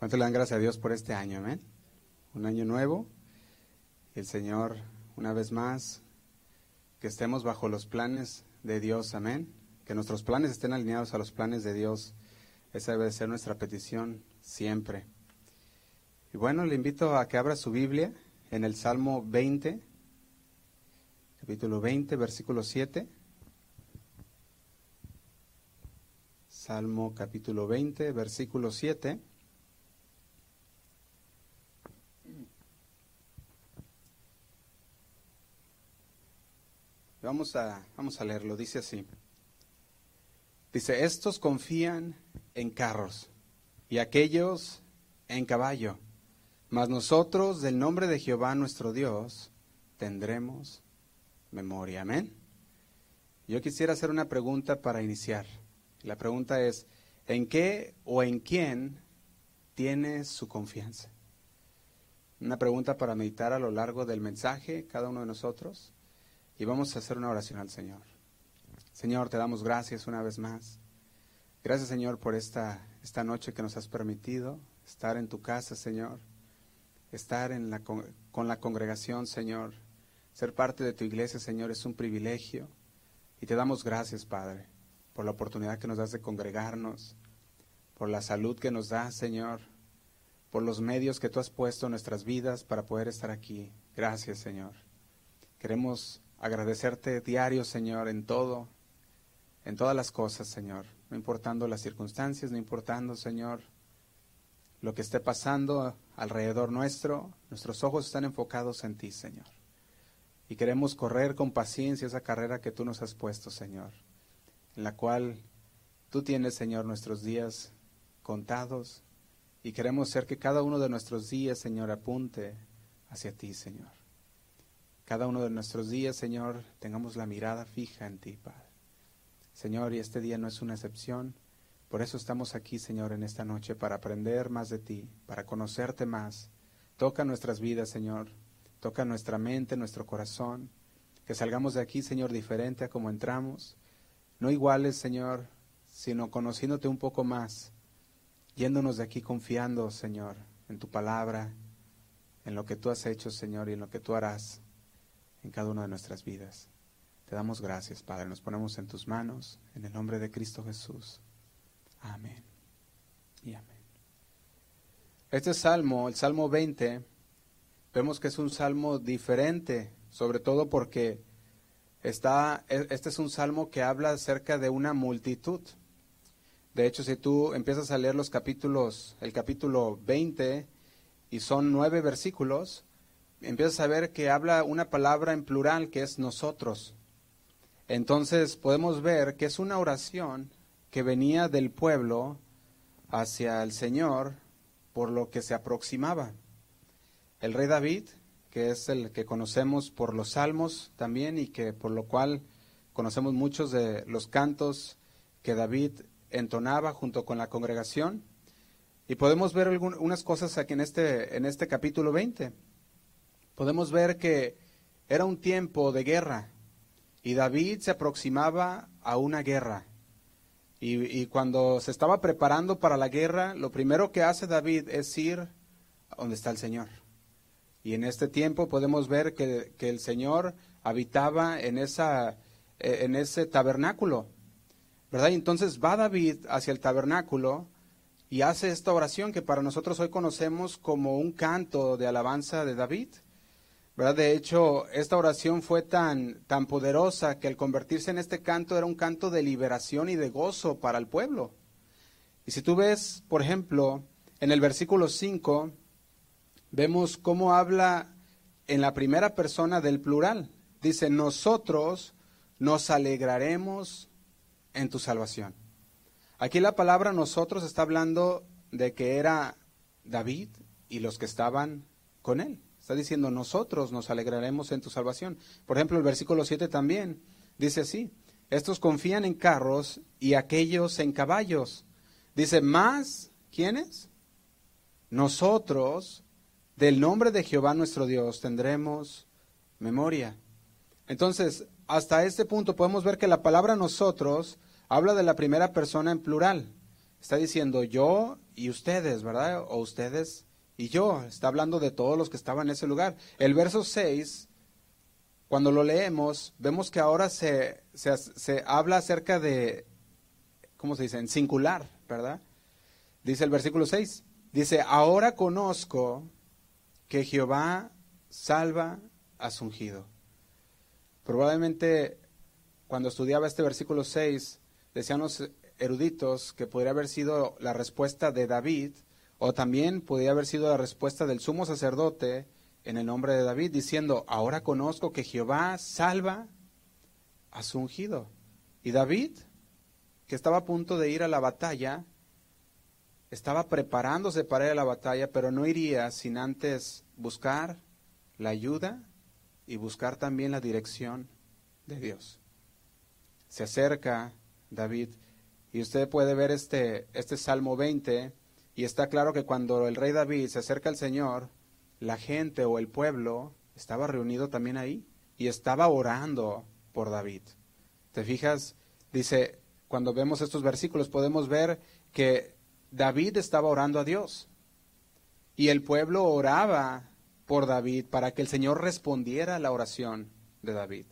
¿Cuánto le dan gracias a Dios por este año? Amén. Un año nuevo. El Señor, una vez más, que estemos bajo los planes de Dios. Amén. Que nuestros planes estén alineados a los planes de Dios. Esa debe ser nuestra petición siempre. Y bueno, le invito a que abra su Biblia en el Salmo 20, capítulo 20, versículo 7. Salmo capítulo 20, versículo 7. Vamos a, vamos a leerlo, dice así. Dice, estos confían en carros y aquellos en caballo, mas nosotros del nombre de Jehová nuestro Dios tendremos memoria. Amén. Yo quisiera hacer una pregunta para iniciar. La pregunta es, ¿en qué o en quién tiene su confianza? Una pregunta para meditar a lo largo del mensaje, cada uno de nosotros. Y vamos a hacer una oración al Señor. Señor, te damos gracias una vez más. Gracias, Señor, por esta, esta noche que nos has permitido estar en tu casa, Señor. Estar en la, con la congregación, Señor. Ser parte de tu iglesia, Señor, es un privilegio. Y te damos gracias, Padre, por la oportunidad que nos das de congregarnos, por la salud que nos das, Señor, por los medios que tú has puesto en nuestras vidas para poder estar aquí. Gracias, Señor. Queremos agradecerte diario, Señor, en todo, en todas las cosas, Señor, no importando las circunstancias, no importando, Señor, lo que esté pasando alrededor nuestro, nuestros ojos están enfocados en ti, Señor. Y queremos correr con paciencia esa carrera que tú nos has puesto, Señor, en la cual tú tienes, Señor, nuestros días contados y queremos ser que cada uno de nuestros días, Señor, apunte hacia ti, Señor cada uno de nuestros días, Señor, tengamos la mirada fija en ti, Padre. Señor, y este día no es una excepción. Por eso estamos aquí, Señor, en esta noche, para aprender más de ti, para conocerte más. Toca nuestras vidas, Señor. Toca nuestra mente, nuestro corazón. Que salgamos de aquí, Señor, diferente a como entramos. No iguales, Señor, sino conociéndote un poco más. Yéndonos de aquí confiando, Señor, en tu palabra, en lo que tú has hecho, Señor, y en lo que tú harás en cada una de nuestras vidas. Te damos gracias, Padre. Nos ponemos en tus manos, en el nombre de Cristo Jesús. Amén. Y amén. Este salmo, el Salmo 20, vemos que es un salmo diferente, sobre todo porque está, e, este es un salmo que habla acerca de una multitud. De hecho, si tú empiezas a leer los capítulos, el capítulo 20, y son nueve versículos, empiezas a ver que habla una palabra en plural que es nosotros. Entonces podemos ver que es una oración que venía del pueblo hacia el Señor por lo que se aproximaba. El rey David, que es el que conocemos por los salmos también y que por lo cual conocemos muchos de los cantos que David entonaba junto con la congregación. Y podemos ver algunas cosas aquí en este, en este capítulo 20 podemos ver que era un tiempo de guerra y David se aproximaba a una guerra. Y, cuando se estaba preparando para la guerra, lo primero que hace David es ir a donde está el Señor. Y en este tiempo podemos ver que, el Señor habitaba en, eh, en ese tabernáculo. ¿Verdad? Y entonces va David hacia el tabernáculo y hace esta oración que para nosotros hoy conocemos como un canto de alabanza de David. De hecho, esta oración fue tan, tan poderosa que al convertirse en este canto era un canto de liberación y de gozo para el pueblo. Y si tú ves, por ejemplo, en el versículo 5, vemos cómo habla en la primera persona del plural. Dice, nosotros nos alegraremos en tu salvación. Aquí la palabra nosotros está hablando de que era David y los que estaban con él. Está diciendo, nosotros nos alegraremos en tu salvación. Por ejemplo, el versículo 7 también dice así, estos confían en carros y aquellos en caballos. Dice, más, ¿quiénes? Nosotros, del nombre de Jehová nuestro Dios, tendremos memoria. Entonces, hasta este punto podemos ver que la palabra nosotros habla de la primera persona en plural. está diciendo yo y ustedes, ¿verdad? O ustedes y yo. Está hablando de todos los que estaban en ese lugar. El verso 6, cuando lo leemos, vemos que ahora se, se, se habla acerca de, ¿cómo se dice? En singular, ¿verdad? Dice el versículo 6. Dice, ahora conozco que Jehová salva a su ungido. Probablemente cuando estudiaba este versículo 6, decían los eruditos que podría haber sido la respuesta de David, o también podría haber sido la respuesta del sumo sacerdote en el nombre de David, diciendo, ahora conozco que Jehová salva a su ungido. Y David, que estaba a punto de ir a la batalla, estaba preparándose para ir a la batalla, pero no iría sin antes buscar la ayuda y buscar también la dirección de Dios. Se acerca David y usted puede ver este, este Salmo 20 y está claro que cuando el rey David se acerca al Señor, la gente o el pueblo estaba reunido también ahí y estaba orando por David. ¿Te fijas? Dice, cuando vemos estos versículos podemos ver que David estaba orando a Dios y el pueblo oraba por David para que el Señor respondiera a la oración de David.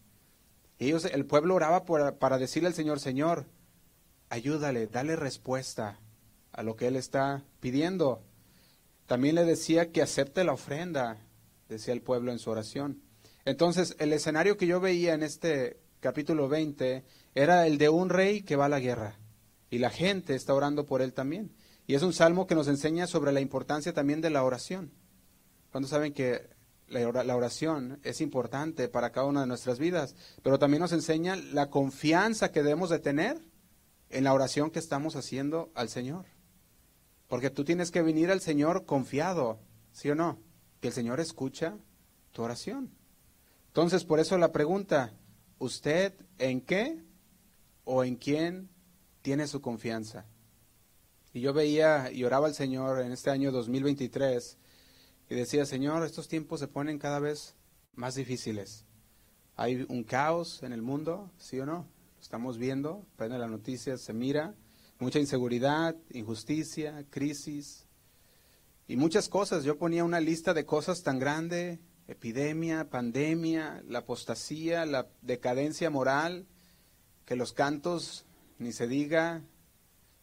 Ellos, el pueblo oraba para decirle al Señor, Señor, ayúdale, dale respuesta a lo que él está pidiendo. También le decía que acepte la ofrenda, decía el pueblo en su oración. Entonces, el escenario que yo veía en este capítulo 20 era el de un rey que va a la guerra y la gente está orando por él también. Y es un salmo que nos enseña sobre la importancia también de la oración. Cuando saben que la oración es importante para cada una de nuestras vidas, pero también nos enseña la confianza que debemos de tener en la oración que estamos haciendo al Señor. Porque tú tienes que venir al Señor confiado, ¿sí o no? Que el Señor escucha tu oración. Entonces, por eso la pregunta, ¿usted en qué o en quién tiene su confianza? Y yo veía y oraba al Señor en este año 2023 y decía, Señor, estos tiempos se ponen cada vez más difíciles. Hay un caos en el mundo, ¿sí o no? Lo estamos viendo, prende la noticia, se mira, mucha inseguridad, injusticia, crisis y muchas cosas. Yo ponía una lista de cosas tan grande, epidemia, pandemia, la apostasía, la decadencia moral, que los cantos, ni se diga,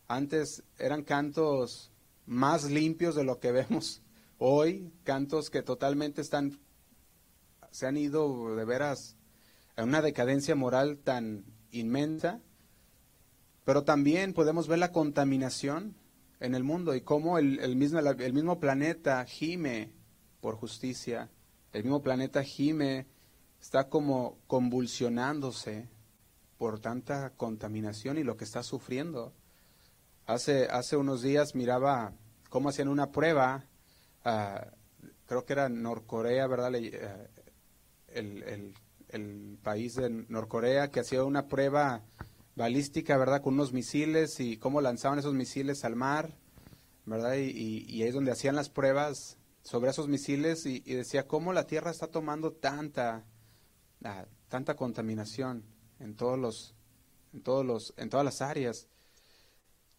antes eran cantos más limpios de lo que vemos Hoy, cantos que totalmente están, se han ido de veras a una decadencia moral tan inmensa, pero también podemos ver la contaminación en el mundo y cómo el, mismo, el mismo planeta gime por justicia, el mismo planeta gime, está como convulsionándose por tanta contaminación y lo que está sufriendo. Hace, hace unos días miraba cómo hacían una prueba creo que era Norcorea, ¿verdad? Eh, el, el, país de Norcorea que hacía una prueba balística, ¿verdad? Con unos misiles y cómo lanzaban esos misiles al mar, ¿verdad? Y, ahí es donde hacían las pruebas sobre esos misiles y, decía cómo la Tierra está tomando tanta, ah, tanta contaminación en todos los, en todos los, en todas las áreas.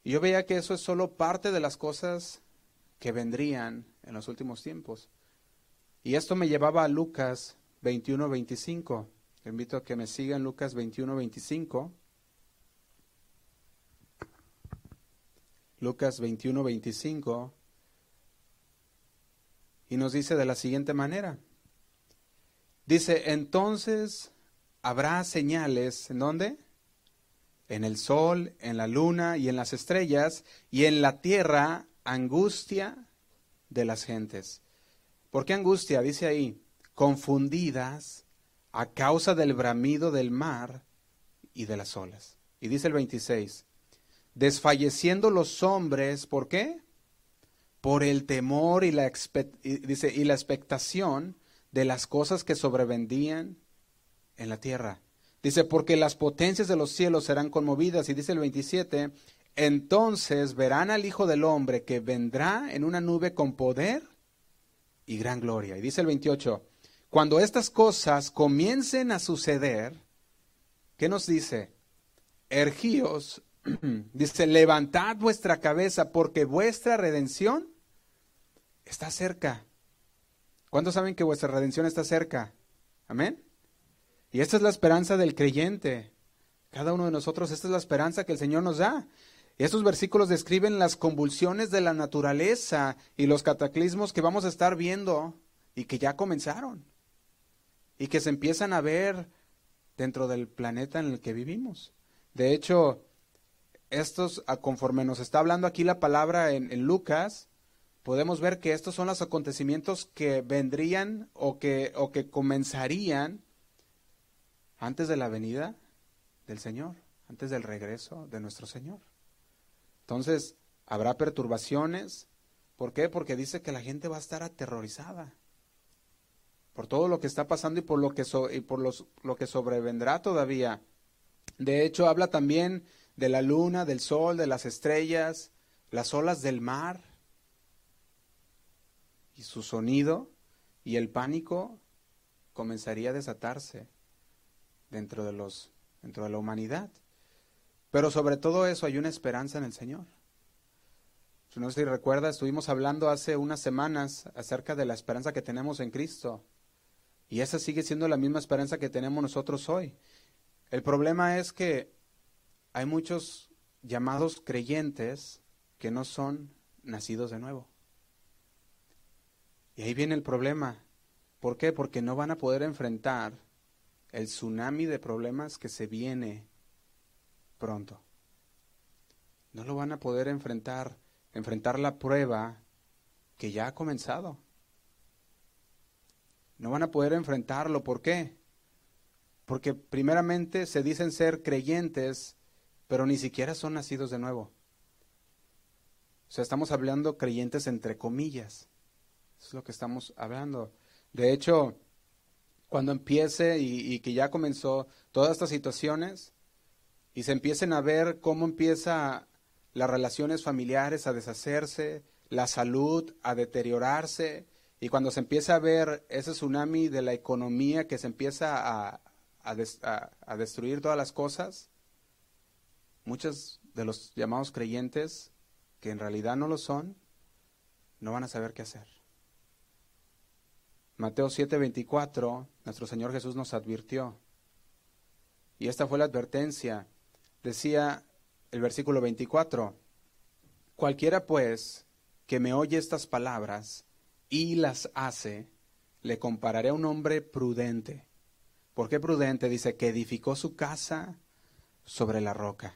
Y yo veía que eso es solo parte de las cosas que vendrían en los últimos tiempos. Y esto me llevaba a Lucas 21, 25. invito a que me sigan Lucas 21, 25. Lucas 21, 25. Y nos dice de la siguiente manera. Dice, entonces habrá señales, ¿en dónde? En el sol, en la luna y en las estrellas, y en la tierra angustia de las gentes. ¿Por qué angustia? Dice ahí, confundidas a causa del bramido del mar y de las olas. Y dice el 26, desfalleciendo los hombres, ¿por qué? Por el temor y la, expectación de las cosas que sobrevendían en la tierra. Dice, porque las potencias de los cielos serán conmovidas. Y dice el 27, entonces verán al Hijo del Hombre que vendrá en una nube con poder y gran gloria. Y dice el 28, cuando estas cosas comiencen a suceder, ¿qué nos dice? Ergíos Dice, levantad vuestra cabeza porque vuestra redención está cerca. ¿Cuántos saben que vuestra redención está cerca? Amén. Y esta es la esperanza del creyente. Cada uno de nosotros, esta es la esperanza que el Señor nos da. Y estos versículos describen las convulsiones de la naturaleza y los cataclismos que vamos a estar viendo y que ya comenzaron y que se empiezan a ver dentro del planeta en el que vivimos. De hecho, estos, conforme nos está hablando aquí la palabra en, Lucas, podemos ver que estos son los acontecimientos que vendrían o que, o que comenzarían antes de la venida del Señor, antes del regreso de nuestro Señor. Entonces, habrá perturbaciones. ¿Por qué? Porque dice que la gente va a estar aterrorizada por todo lo que está pasando y por lo que, y por lo que sobrevendrá todavía. De hecho, habla también de la luna, del sol, de las estrellas, las olas del mar y su sonido y el pánico comenzaría a desatarse dentro de los dentro de la humanidad. Pero sobre todo eso hay una esperanza en el Señor. No sé si recuerda, estuvimos hablando hace unas semanas acerca de la esperanza que tenemos en Cristo. Y esa sigue siendo la misma esperanza que tenemos nosotros hoy. El problema es que hay muchos llamados creyentes que no son nacidos de nuevo. Y ahí viene el problema. ¿Por qué? Porque no van a poder enfrentar el tsunami de problemas que se viene pronto. No lo van a poder enfrentar, enfrentar la prueba que ya ha comenzado. No van a poder enfrentarlo. ¿Por qué? Porque primeramente se dicen ser creyentes, pero ni siquiera son nacidos de nuevo. O sea, estamos hablando creyentes entre comillas. Es lo que estamos hablando. De hecho, cuando empiece y, que ya comenzó todas estas situaciones y se empiecen a ver cómo empieza las relaciones familiares a deshacerse, la salud a deteriorarse, y cuando se empieza a ver ese tsunami de la economía que se empieza a, a destruir todas las cosas, muchos de los llamados creyentes, que en realidad no lo son, no van a saber qué hacer. Mateo 7:24, nuestro Señor Jesús nos advirtió. Y esta fue la advertencia. Decía el versículo 24, cualquiera pues que me oye estas palabras y las hace, le compararé a un hombre prudente. ¿Por qué prudente? Dice que edificó su casa sobre la roca.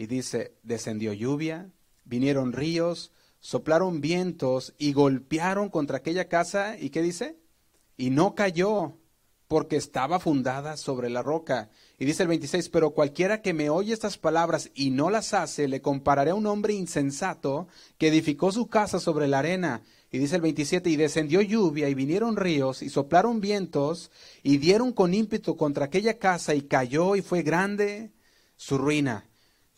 Y dice, descendió lluvia, vinieron ríos, soplaron vientos y golpearon contra aquella casa. ¿Y qué dice? Y no cayó, porque estaba fundada sobre la roca. Y dice el 26, pero cualquiera que me oye estas palabras y no las hace, le compararé a un hombre insensato que edificó su casa sobre la arena. Y dice el 27, y descendió lluvia y vinieron ríos y soplaron vientos y dieron con ímpetu contra aquella casa y cayó y fue grande su ruina.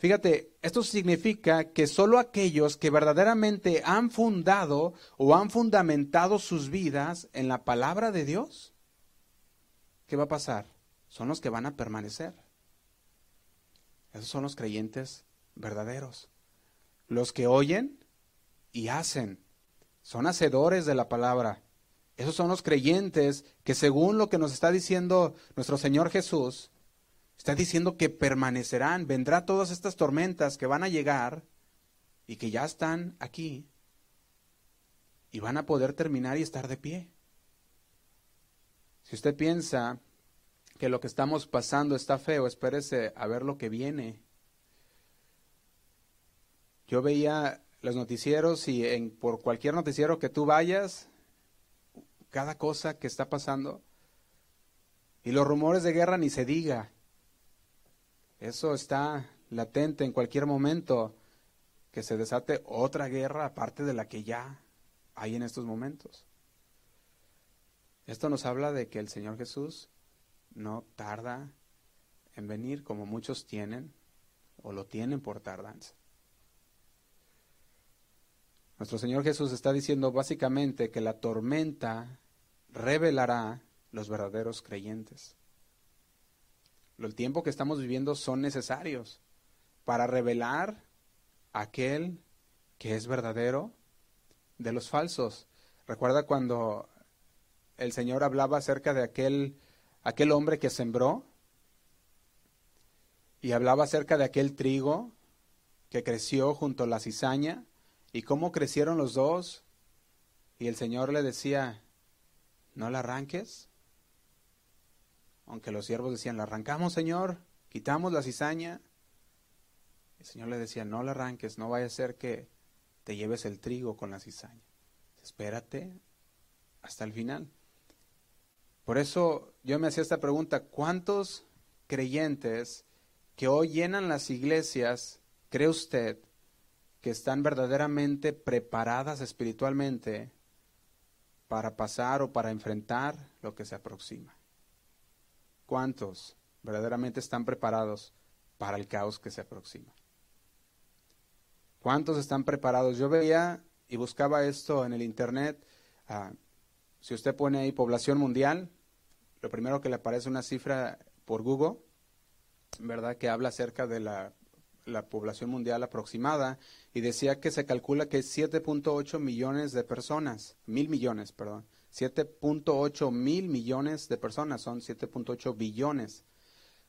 Fíjate, esto significa que solo aquellos que verdaderamente han fundado o han fundamentado sus vidas en la palabra de Dios, ¿qué va a pasar? Son los que van a permanecer. Esos son los creyentes verdaderos. Los que oyen y hacen. Son hacedores de la palabra. Esos son los creyentes que según lo que nos está diciendo nuestro Señor Jesús, Está diciendo que permanecerán, vendrá todas estas tormentas que van a llegar y que ya están aquí y van a poder terminar y estar de pie. Si usted piensa que lo que estamos pasando está feo, espérese a ver lo que viene. Yo veía los noticieros y en, por cualquier noticiero que tú vayas, cada cosa que está pasando, y los rumores de guerra ni se diga. Eso está latente en cualquier momento que se desate otra guerra aparte de la que ya hay en estos momentos. Esto nos habla de que el Señor Jesús no tarda en venir como muchos tienen o lo tienen por tardanza. Nuestro Señor Jesús está diciendo básicamente que la tormenta revelará los verdaderos creyentes el tiempo que estamos viviendo son necesarios. para revelar aquel que es verdadero de los falsos. Recuerda cuando el Señor hablaba acerca de aquel, aquel hombre que sembró y hablaba acerca de aquel trigo que creció junto a la cizaña y cómo crecieron los dos. Y el Señor le decía, no la arranques. Aunque los siervos decían, la arrancamos, Señor, quitamos la cizaña. El Señor le decía, no la arranques, no vaya a ser que te lleves el trigo con la cizaña. Espérate hasta el final. Por eso yo me hacía esta pregunta, ¿cuántos creyentes que hoy llenan las iglesias, cree usted, que están verdaderamente preparadas espiritualmente para pasar o para enfrentar lo que se aproxima? ¿Cuántos verdaderamente están preparados para el caos que se aproxima? ¿Cuántos están preparados? Yo veía y buscaba esto en el Internet. Ah, si usted pone ahí población mundial, lo primero que le aparece una cifra por Google, ¿verdad? Que habla acerca de la, la población mundial aproximada y decía que se calcula que 7.8 millones de personas, mil millones, perdón, 7.8 mil millones de personas, son 7.8 billones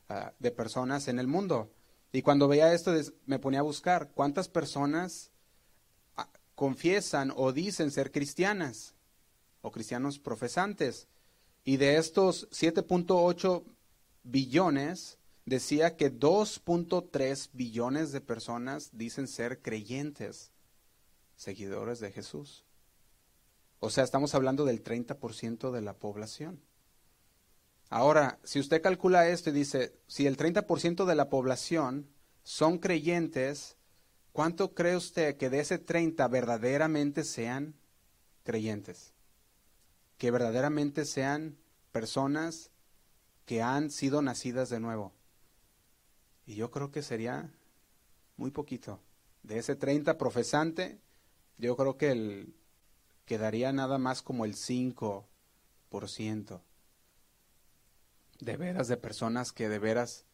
ah, de personas en el mundo. Y cuando veía esto me ponía a buscar cuántas personas ah, confiesan o dicen ser cristianas o cristianos profesantes. Y de estos 7.8 billones, decía que 2.3 billones de personas dicen ser creyentes, seguidores de Jesús. O sea, estamos hablando del 30% de la población. Ahora, si usted calcula esto y dice, si el 30% de la población son creyentes, ¿cuánto cree usted que de ese 30 verdaderamente sean creyentes? Que verdaderamente sean personas que han sido nacidas de nuevo. Y yo creo que sería muy poquito. De ese 30 profesante, yo creo que el, quedaría nada más como el 5% de veras de personas que de veras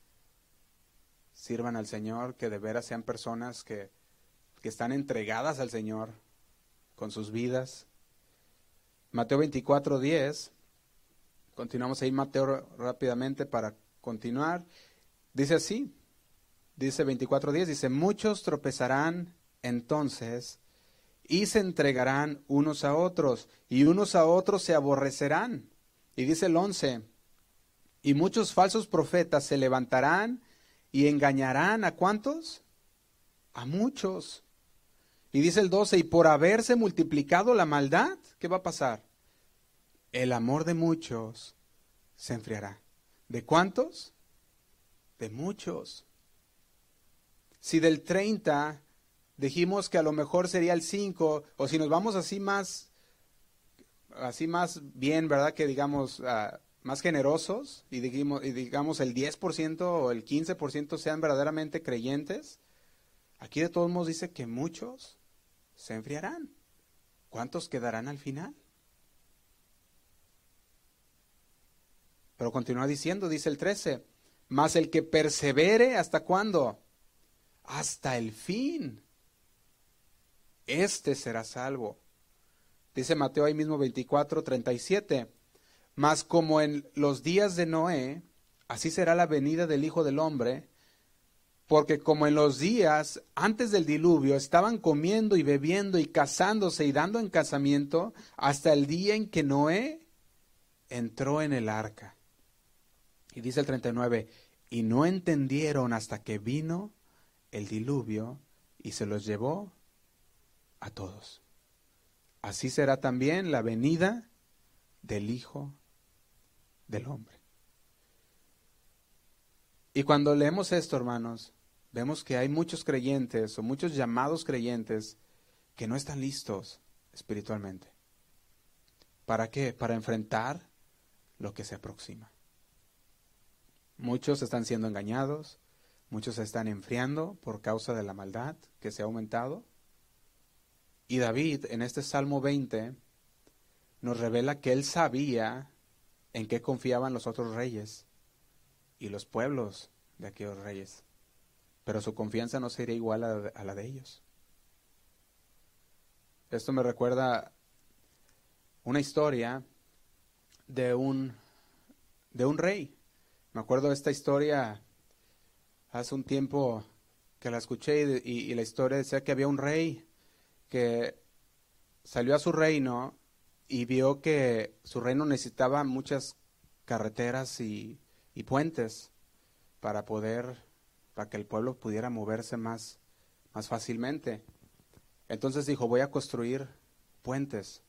sirvan al Señor, que de veras sean personas que, que están entregadas al Señor con sus vidas. Mateo 24, 10. Continuamos ahí Mateo rápidamente para continuar. Dice así, dice 24.10, dice, muchos tropezarán entonces y se entregarán unos a otros y unos a otros se aborrecerán. Y dice el 11, y muchos falsos profetas se levantarán y engañarán a cuántos? A muchos. Y dice el 12, y por haberse multiplicado la maldad, ¿qué va a pasar? El amor de muchos se enfriará. ¿De cuántos? De muchos. Si del 30 dijimos que a lo mejor sería el 5, o si nos vamos así más, así más bien, ¿verdad? Que digamos, ah, más generosos y digamos, y digamos el 10% o el 15% sean verdaderamente creyentes, aquí de todos modos dice que muchos se enfriarán. ¿Cuántos quedarán al final? Pero continúa diciendo, dice el 13, mas el que persevere hasta cuándo? Hasta el fin. Este será salvo. Dice Mateo ahí mismo 24, 37. Mas como en los días de Noé, así será la venida del Hijo del Hombre, porque como en los días antes del diluvio estaban comiendo y bebiendo y casándose y dando en casamiento hasta el día en que Noé entró en el arca. Y dice el 39, y no entendieron hasta que vino el diluvio y se los llevó a todos. Así será también la venida del Hijo del hombre. Y cuando leemos esto, hermanos, vemos que hay muchos creyentes o muchos llamados creyentes que no están listos espiritualmente. ¿Para qué? Para enfrentar lo que se aproxima. Muchos están siendo engañados, muchos se están enfriando por causa de la maldad que se ha aumentado. Y David en este Salmo 20 nos revela que él sabía en qué confiaban los otros reyes y los pueblos de aquellos reyes. pero su confianza no sería igual a, la de ellos. Esto me recuerda una historia de un, de un rey. Me acuerdo de esta historia hace un tiempo que la escuché y, la historia decía que había un rey que salió a su reino y vio que su reino necesitaba muchas carreteras y, y puentes para poder, para que el pueblo pudiera moverse más, más fácilmente. Entonces dijo, voy a construir puentes.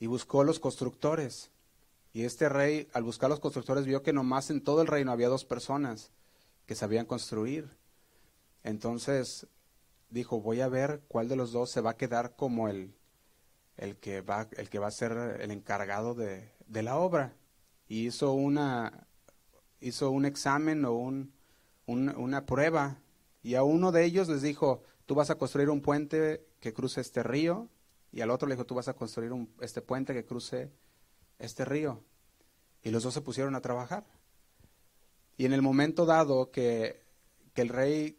Y buscó los constructores. Y este rey, al buscar los constructores, vio que nomás en todo el reino había dos personas que sabían construir. Entonces dijo, voy a ver cuál de los dos se va a quedar como el, el, que, va, el que va a ser el encargado de, de la obra. Y hizo una, hizo un examen o un, una prueba y a uno de ellos les dijo, tú vas a construir un puente que cruce este río y al otro le dijo, tú vas a construir un, este puente que cruce este río. Y los dos se pusieron a trabajar. Y en el momento dado que, que el rey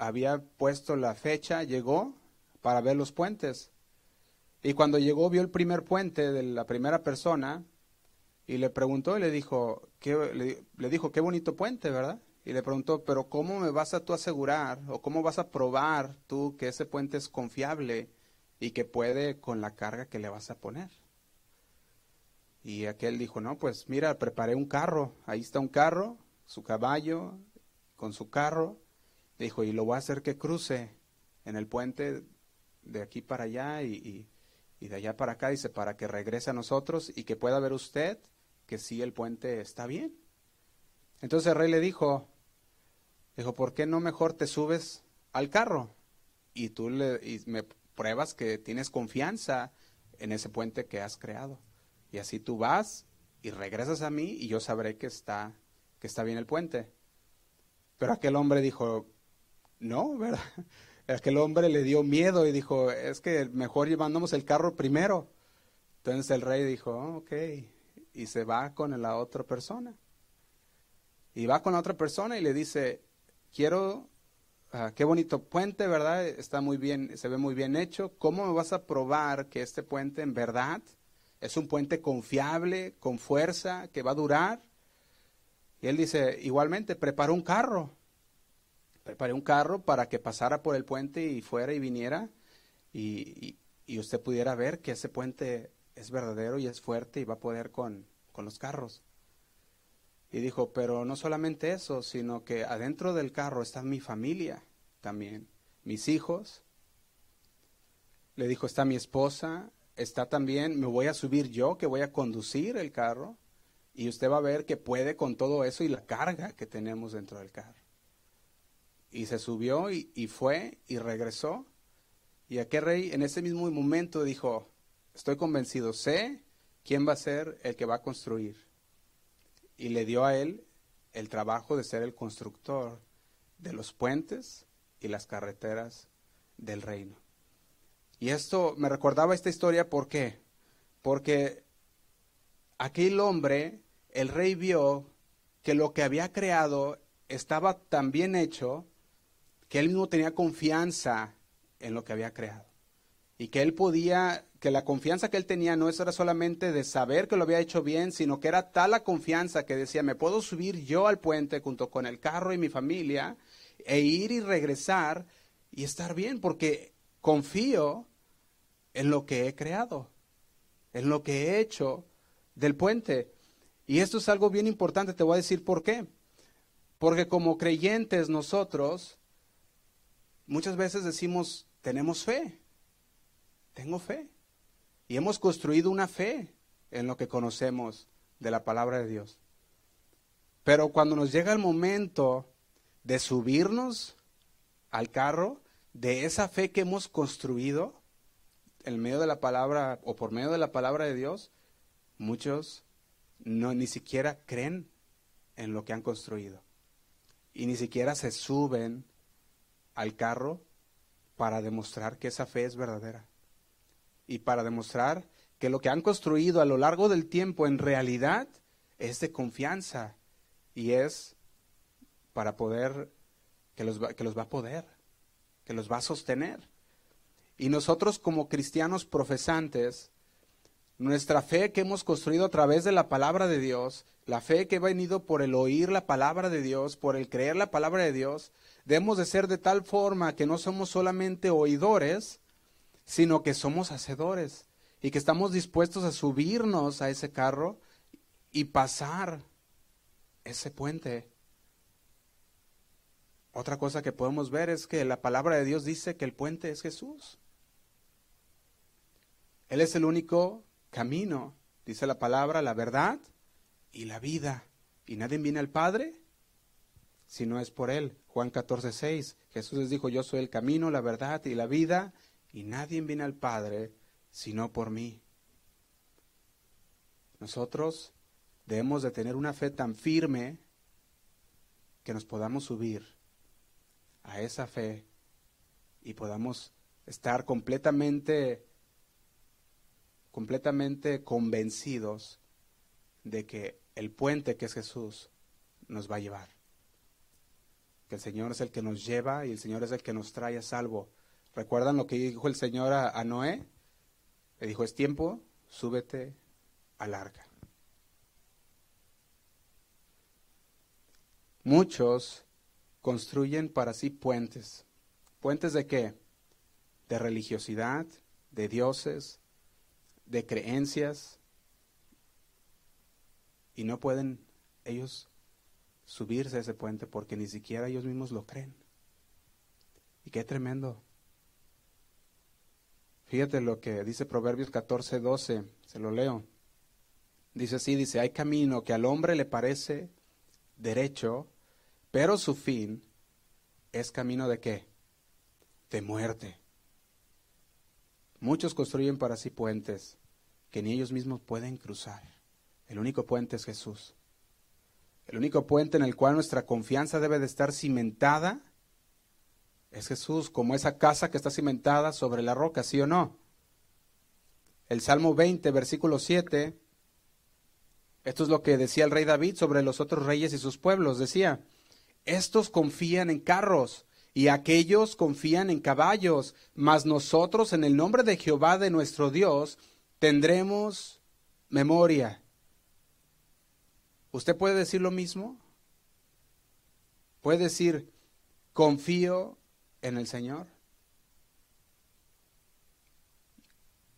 había puesto la fecha, llegó para ver los puentes. Y cuando llegó vio el primer puente de la primera persona y le preguntó y le dijo, ¿qué, le, dijo, qué bonito puente, ¿verdad? Y le preguntó, pero ¿cómo me vas a tú asegurar o cómo vas a probar tú que ese puente es confiable y que puede con la carga que le vas a poner? Y aquel dijo, no, pues mira, preparé un carro, ahí está un carro, su caballo con su carro, dijo, y lo voy a hacer que cruce en el puente de aquí para allá y, y, de allá para acá, dice, para que regrese a nosotros y que pueda ver usted que sí el puente está bien. Entonces el rey le dijo, dijo, ¿por qué no mejor te subes al carro? Y tú le, y me pruebas que tienes confianza en ese puente que has creado. Y así tú vas y regresas a mí y yo sabré que está que está bien el puente. Pero aquel hombre dijo, no, ¿verdad? Aquel hombre le dio miedo y dijo, es que mejor llevándonos el carro primero. Entonces el rey dijo, oh, ok, y se va con la otra persona. Y va con la otra persona y le dice, quiero, ah, qué bonito puente, ¿verdad? Está muy bien, se ve muy bien hecho. ¿Cómo me vas a probar que este puente en verdad es un puente confiable, con fuerza, que va a durar? Y él dice, igualmente, preparó un carro. Preparé un carro para que pasara por el puente y fuera y viniera y, usted pudiera ver que ese puente es verdadero y es fuerte y va a poder con, con los carros. Y dijo, pero no solamente eso, sino que adentro del carro está mi familia también, mis hijos. Le dijo, está mi esposa, está también, me voy a subir yo, que voy a conducir el carro. Y usted va a ver que puede con todo eso y la carga que tenemos dentro del carro. Y se subió y, fue y regresó. Y aquel rey en ese mismo momento dijo, estoy convencido, sé quién va a ser el que va a construir. Y le dio a él el trabajo de ser el constructor de los puentes y las carreteras del reino. Y esto me recordaba esta historia, ¿por qué? Porque aquel hombre, el rey vio que lo que había creado estaba tan bien hecho que él mismo tenía confianza en lo que había creado. Y que él podía, que la confianza que él tenía no era solamente de saber que lo había hecho bien, sino que era tal la confianza que decía, me puedo subir yo al puente junto con el carro y mi familia e ir y regresar y estar bien, porque confío en lo que he creado, en lo que he hecho del puente. Y esto es algo bien importante, te voy a decir por qué. Porque como creyentes nosotros muchas veces decimos, tenemos fe, tengo fe. Y hemos construido una fe en lo que conocemos de la palabra de Dios. Pero cuando nos llega el momento de subirnos al carro, de esa fe que hemos construido en medio de la palabra o por medio de la palabra de Dios, Muchos no ni siquiera creen en lo que han construido y ni siquiera se suben al carro para demostrar que esa fe es verdadera y para demostrar que lo que han construido a lo largo del tiempo en realidad es de confianza y es para poder que los va, que los va a poder, que los va a sostener. Y nosotros como cristianos profesantes, nuestra fe que hemos construido a través de la palabra de Dios, la fe que ha venido por el oír la palabra de Dios, por el creer la palabra de Dios, debemos de ser de tal forma que no somos solamente oidores, sino que somos hacedores y que estamos dispuestos a subirnos a ese carro y pasar ese puente. Otra cosa que podemos ver es que la palabra de Dios dice que el puente es Jesús. Él es el único camino, dice la palabra, la verdad y la vida. Y nadie viene al Padre si no es por Él. Juan 14, 6. Jesús les dijo, yo soy el camino, la verdad y la vida, y nadie viene al Padre sino por mí. Nosotros debemos de tener una fe tan firme que nos podamos subir a esa fe y podamos estar completamente completamente convencidos de que el puente que es Jesús nos va a llevar. Que el Señor es el que nos lleva y el Señor es el que nos trae a salvo. ¿Recuerdan lo que dijo el Señor a, Noé? Le dijo, es tiempo, súbete al arca. Muchos construyen para sí puentes. ¿Puentes de qué? De religiosidad, de dioses, de creencias y no pueden ellos subirse a ese puente porque ni siquiera ellos mismos lo creen. Y qué tremendo. Fíjate lo que dice Proverbios 14, 12, se lo leo. Dice así, dice, hay camino que al hombre le parece derecho, pero su fin es camino de qué? De muerte. Muchos construyen para sí puentes que ni ellos mismos pueden cruzar. El único puente es Jesús. El único puente en el cual nuestra confianza debe de estar cimentada es Jesús, como esa casa que está cimentada sobre la roca, ¿sí o no? El Salmo 20, versículo 7, esto es lo que decía el rey David sobre los otros reyes y sus pueblos. Decía, estos confían en carros y aquellos confían en caballos, mas nosotros en el nombre de Jehová de nuestro Dios tendremos memoria. ¿Usted puede decir lo mismo? ¿Puede decir, confío en el Señor?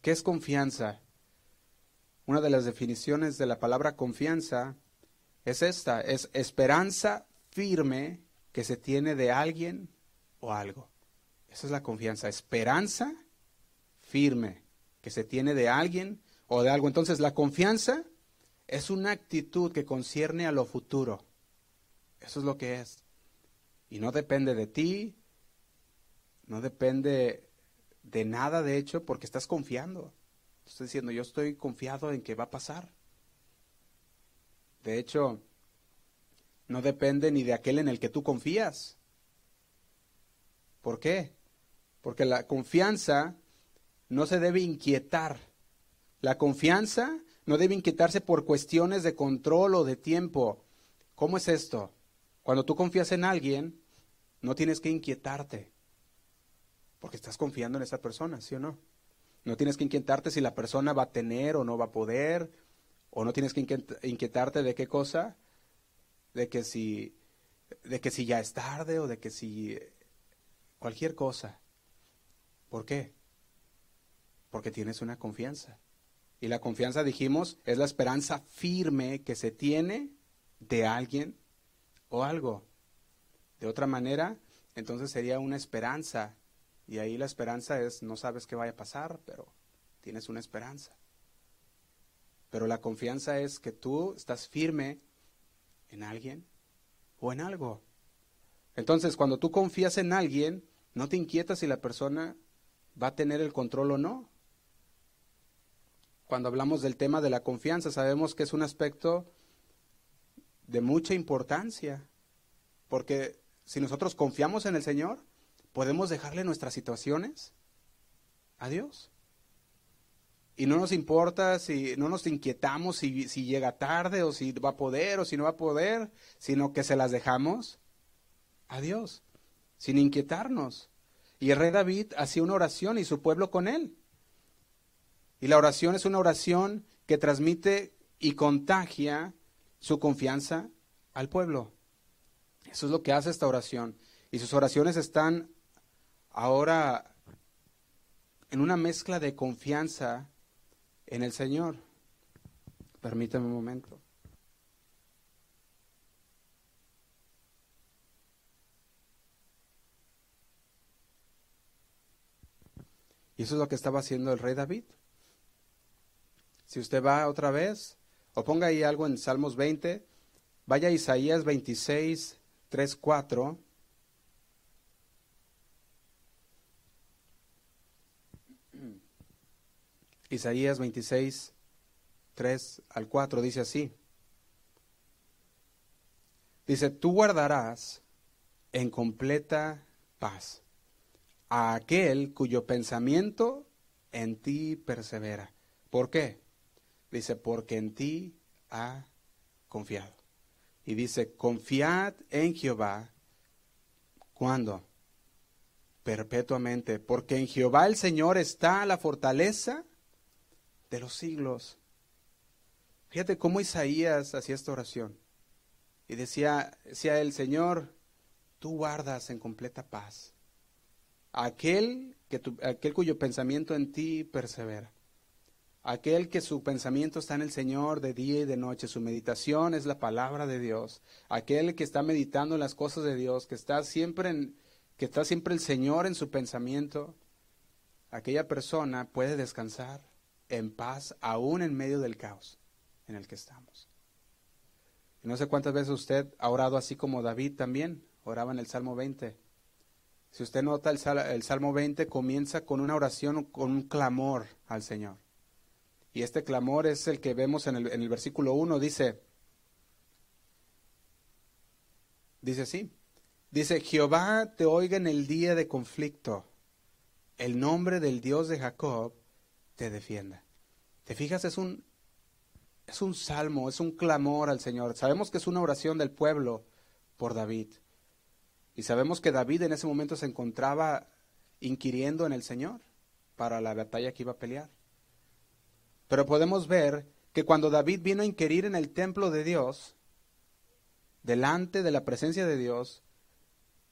¿Qué es confianza? Una de las definiciones de la palabra confianza es esta, es esperanza firme que se tiene de alguien o algo. Esa es la confianza, esperanza firme que se tiene de alguien o de algo. Entonces la confianza es una actitud que concierne a lo futuro. Eso es lo que es. Y no depende de ti, no depende de nada, de hecho, porque estás confiando. Estás diciendo, yo estoy confiado en que va a pasar. De hecho, no depende ni de aquel en el que tú confías. ¿Por qué? Porque la confianza no se debe inquietar. La confianza no debe inquietarse por cuestiones de control o de tiempo. ¿Cómo es esto? Cuando tú confías en alguien, no tienes que inquietarte, porque estás confiando en esa persona, ¿sí o no? No tienes que inquietarte si la persona va a tener o no va a poder, o no tienes que inquietarte de qué cosa, de que si, de que si ya es tarde o de que si cualquier cosa. ¿Por qué? Porque tienes una confianza. Y la confianza, dijimos, es la esperanza firme que se tiene de alguien o algo. De otra manera, entonces sería una esperanza. Y ahí la esperanza es, no sabes qué vaya a pasar, pero tienes una esperanza. Pero la confianza es que tú estás firme en alguien o en algo. Entonces, cuando tú confías en alguien, no te inquietas si la persona va a tener el control o no cuando hablamos del tema de la confianza, sabemos que es un aspecto de mucha importancia, porque si nosotros confiamos en el Señor, podemos dejarle nuestras situaciones a Dios. Y no nos importa si no nos inquietamos si, si llega tarde o si va a poder o si no va a poder, sino que se las dejamos a Dios. sin inquietarnos. Y el rey David hacía una oración y su pueblo con él. Y la oración es una oración que transmite y contagia su confianza al pueblo. Eso es lo que hace esta oración. Y sus oraciones están ahora en una mezcla de confianza en el Señor. Permítame un momento. Y eso es lo que estaba haciendo el rey David. Si usted va otra vez, o ponga ahí algo en Salmos 20, vaya a Isaías 26, 3, 4. Isaías 26, 3 al 4 dice así. Dice, tú guardarás en completa paz a aquel cuyo pensamiento en ti persevera. ¿Por qué? Dice, porque en ti ha confiado. Y dice, confiad en Jehová. ¿Cuándo? Perpetuamente. Porque en Jehová el Señor está la fortaleza de los siglos. Fíjate cómo Isaías hacía esta oración. Y decía, decía el Señor, tú guardas en completa paz aquel, que aquel cuyo pensamiento en ti persevera. Aquel que su pensamiento está en el Señor de día y de noche, su meditación es la palabra de Dios. Aquel que está meditando en las cosas de Dios, que está siempre en, que está siempre el Señor en su pensamiento, aquella persona puede descansar en paz aún en medio del caos en el que estamos. Y no sé cuántas veces usted ha orado así como David también, oraba en el Salmo 20. Si usted nota, el, el Salmo 20 comienza con una oración, con un clamor al Señor. Y este clamor es el que vemos en el, en el versículo 1, dice, dice así, dice, Jehová te oiga en el día de conflicto, el nombre del Dios de Jacob te defienda. ¿Te fijas? Es un, es un salmo, es un clamor al Señor. Sabemos que es una oración del pueblo por David. Y sabemos que David en ese momento se encontraba inquiriendo en el Señor para la batalla que iba a pelear. Pero podemos ver que cuando David vino a inquirir en el templo de Dios, delante de la presencia de Dios,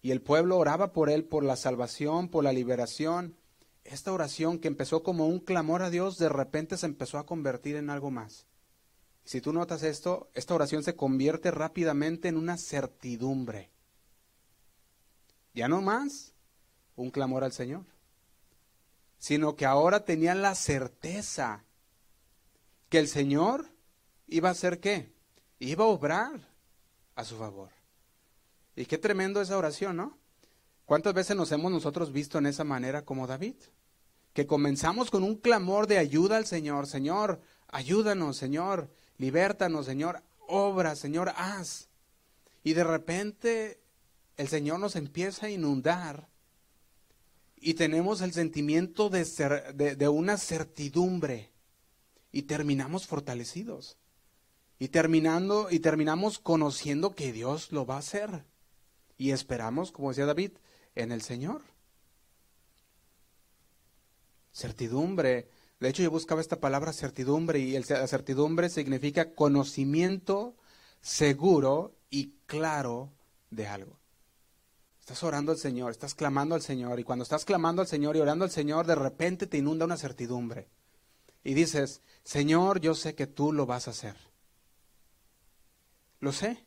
y el pueblo oraba por él, por la salvación, por la liberación, esta oración que empezó como un clamor a Dios, de repente se empezó a convertir en algo más. Si tú notas esto, esta oración se convierte rápidamente en una certidumbre. Ya no más un clamor al Señor, sino que ahora tenían la certeza que el Señor iba a hacer qué? Iba a obrar a su favor. Y qué tremendo esa oración, ¿no? ¿Cuántas veces nos hemos nosotros visto en esa manera como David? Que comenzamos con un clamor de ayuda al Señor. Señor, ayúdanos, Señor, libértanos, Señor, obra, Señor, haz. Y de repente el Señor nos empieza a inundar y tenemos el sentimiento de, ser, de una certidumbre y terminamos fortalecidos. Y terminando y terminamos conociendo que Dios lo va a hacer. Y esperamos, como decía David, en el Señor. Certidumbre. De hecho, yo buscaba esta palabra certidumbre y el, la certidumbre significa conocimiento seguro y claro de algo. Estás orando al Señor, estás clamando al Señor y cuando estás clamando al Señor y orando al Señor, de repente te inunda una certidumbre y dices, Señor, yo sé que tú lo vas a hacer. Lo sé.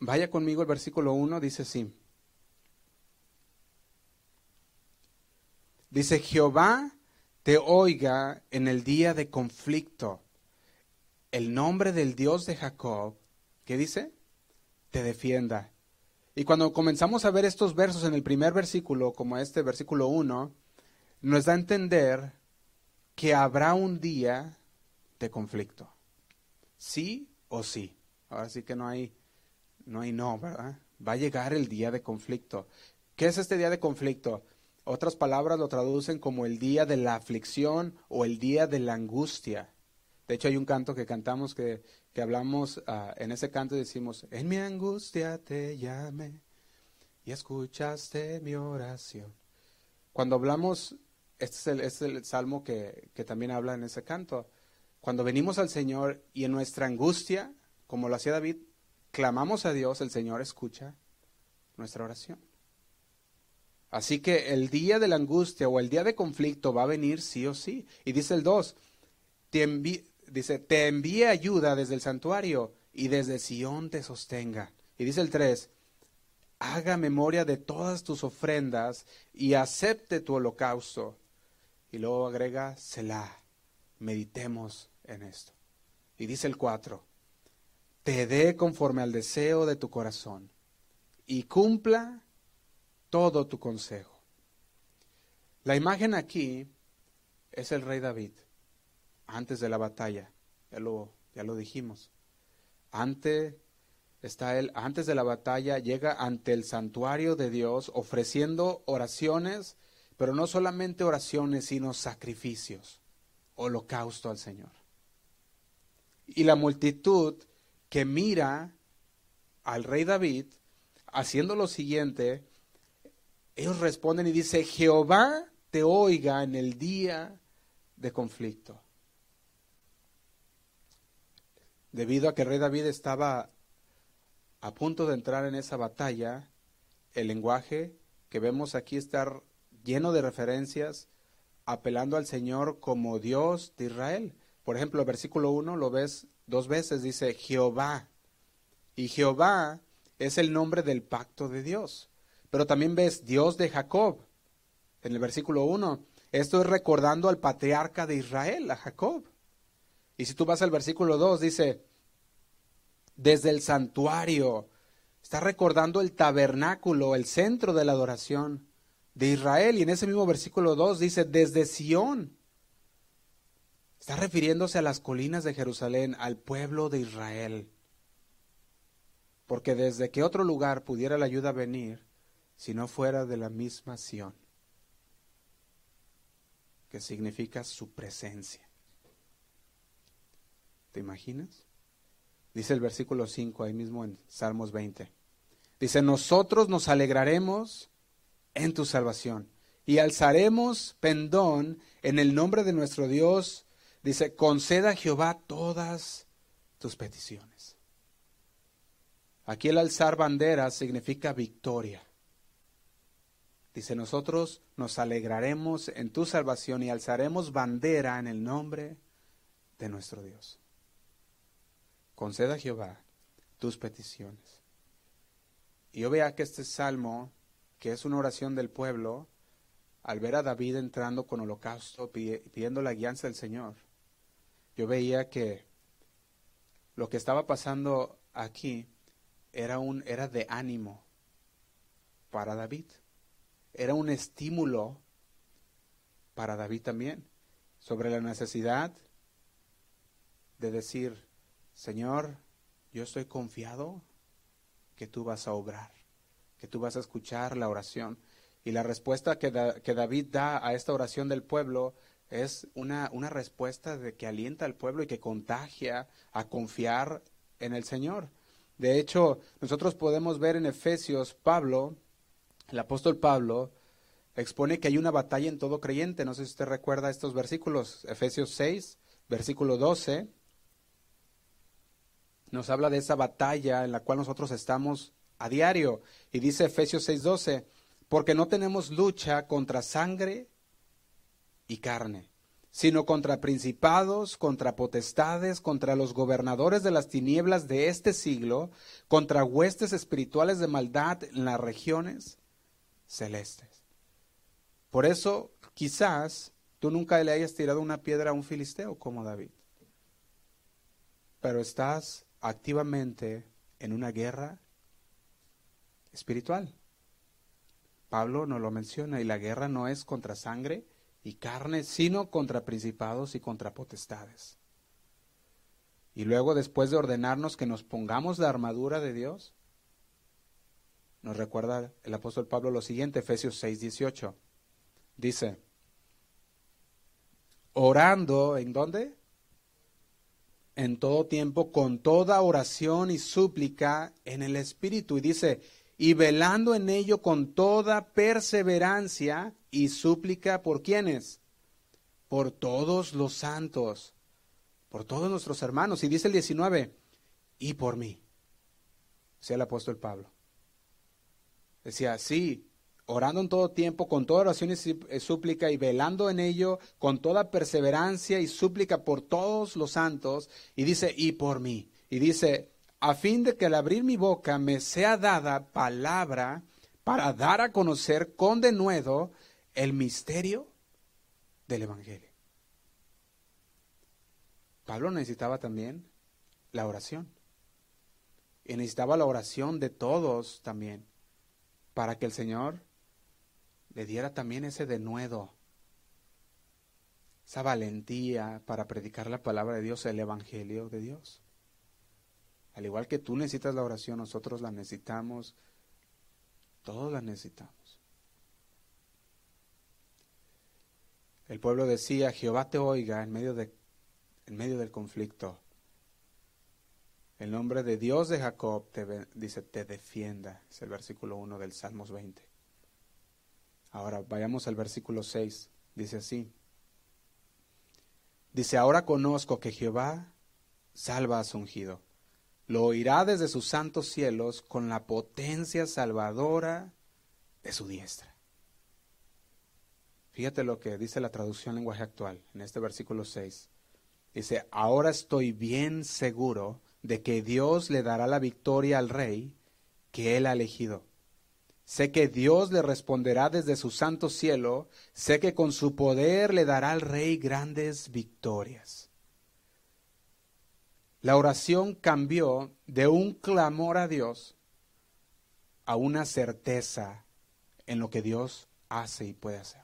Vaya conmigo el versículo 1, dice así. Dice, Jehová te oiga en el día de conflicto. El nombre del Dios de Jacob, ¿qué dice? Te defienda. Y cuando comenzamos a ver estos versos en el primer versículo, como este versículo 1, nos da a entender que habrá un día de conflicto. Sí o sí. Ahora sí que no hay, no hay no, ¿verdad? Va a llegar el día de conflicto. ¿Qué es este día de conflicto? Otras palabras lo traducen como el día de la aflicción o el día de la angustia. De hecho, hay un canto que cantamos que, que hablamos, uh, en ese canto decimos, en mi angustia te llame, y escuchaste mi oración. Cuando hablamos, este es el, salmo que, también habla en ese canto. Cuando venimos al Señor y en nuestra angustia, como lo hacía David, clamamos a Dios, el Señor escucha nuestra oración. Así que el día de la angustia o el día de conflicto va a venir sí o sí. Y dice el 2, te dice, te envíe ayuda desde el santuario y desde Sión te sostenga. Y dice el 3, haga memoria de todas tus ofrendas y acepte tu holocausto. Y luego agrega, Selah, meditemos en esto. Y dice el 4, te dé conforme al deseo de tu corazón y cumpla todo tu consejo. La imagen aquí es el rey David, antes de la batalla, ya lo, ya lo dijimos. Antes está él, antes de la batalla, llega ante el santuario de Dios ofreciendo oraciones, pero no solamente oraciones, sino sacrificios, holocausto al Señor. Y la multitud que mira al rey David haciendo lo siguiente, ellos responden y dice, Jehová te oiga en el día de conflicto. Debido a que el rey David estaba a punto de entrar en esa batalla, el lenguaje que vemos aquí está lleno de referencias apelando al Señor como Dios de Israel. Por ejemplo, el versículo 1 lo ves dos veces, dice Jehová. Y Jehová es el nombre del pacto de Dios. Pero también ves Dios de Jacob en el versículo 1. Esto es recordando al patriarca de Israel, a Jacob. Y si tú vas al versículo 2, dice, desde el santuario, está recordando el tabernáculo, el centro de la adoración de Israel. Y en ese mismo versículo 2 dice, desde Sión. Está refiriéndose a las colinas de Jerusalén, al pueblo de Israel. Porque desde que otro lugar pudiera la ayuda venir, si no fuera de la misma Sión, que significa su presencia. ¿Te imaginas? Dice el versículo 5 ahí mismo en Salmos 20. Dice, nosotros nos alegraremos en tu salvación y alzaremos pendón en el nombre de nuestro Dios Dice, conceda a Jehová todas tus peticiones. Aquí el alzar bandera significa victoria. Dice, nosotros nos alegraremos en tu salvación y alzaremos bandera en el nombre de nuestro Dios. Conceda a Jehová tus peticiones. Y yo vea que este salmo, que es una oración del pueblo, al ver a David entrando con holocausto, pidiendo la guianza del Señor, yo veía que lo que estaba pasando aquí era un era de ánimo para David. Era un estímulo para David también sobre la necesidad de decir, Señor, yo estoy confiado que tú vas a obrar, que tú vas a escuchar la oración. Y la respuesta que, que David da a esta oración del pueblo es una, una respuesta de que alienta al pueblo y que contagia a confiar en el Señor. De hecho, nosotros podemos ver en Efesios, Pablo, el apóstol Pablo, expone que hay una batalla en todo creyente. No sé si usted recuerda estos versículos. Efesios 6, versículo 12, nos habla de esa batalla en la cual nosotros estamos a diario. Y dice Efesios 6, 12, porque no tenemos lucha contra sangre y carne, sino contra principados, contra potestades, contra los gobernadores de las tinieblas de este siglo, contra huestes espirituales de maldad en las regiones celestes. Por eso, quizás tú nunca le hayas tirado una piedra a un filisteo como David, pero estás activamente en una guerra espiritual. Pablo nos lo menciona y la guerra no es contra sangre y carne, sino contra principados y contra potestades. Y luego, después de ordenarnos que nos pongamos la armadura de Dios, nos recuerda el apóstol Pablo lo siguiente, Efesios 6, 18. Dice, orando, ¿en dónde? En todo tiempo, con toda oración y súplica en el Espíritu. Y dice, y velando en ello con toda perseverancia y súplica por quienes? Por todos los santos, por todos nuestros hermanos. Y dice el 19, y por mí, decía el apóstol Pablo. Decía, sí, orando en todo tiempo, con toda oración y eh, súplica, y velando en ello, con toda perseverancia y súplica por todos los santos, y dice, y por mí. Y dice, a fin de que al abrir mi boca me sea dada palabra para dar a conocer con denuedo el misterio del Evangelio. Pablo necesitaba también la oración. Y necesitaba la oración de todos también, para que el Señor le diera también ese denuedo, esa valentía para predicar la palabra de Dios, el Evangelio de Dios. Al igual que tú necesitas la oración, nosotros la necesitamos, todos la necesitamos. El pueblo decía, Jehová te oiga en medio, de, en medio del conflicto. El nombre de Dios de Jacob te dice, te defienda. Es el versículo 1 del Salmos 20. Ahora vayamos al versículo 6. Dice así. Dice, ahora conozco que Jehová salva a su ungido. Lo oirá desde sus santos cielos con la potencia salvadora de su diestra. Fíjate lo que dice la traducción lenguaje actual en este versículo 6. Dice, ahora estoy bien seguro de que Dios le dará la victoria al rey que él ha elegido. Sé que Dios le responderá desde su santo cielo, sé que con su poder le dará al rey grandes victorias. La oración cambió de un clamor a Dios a una certeza en lo que Dios hace y puede hacer.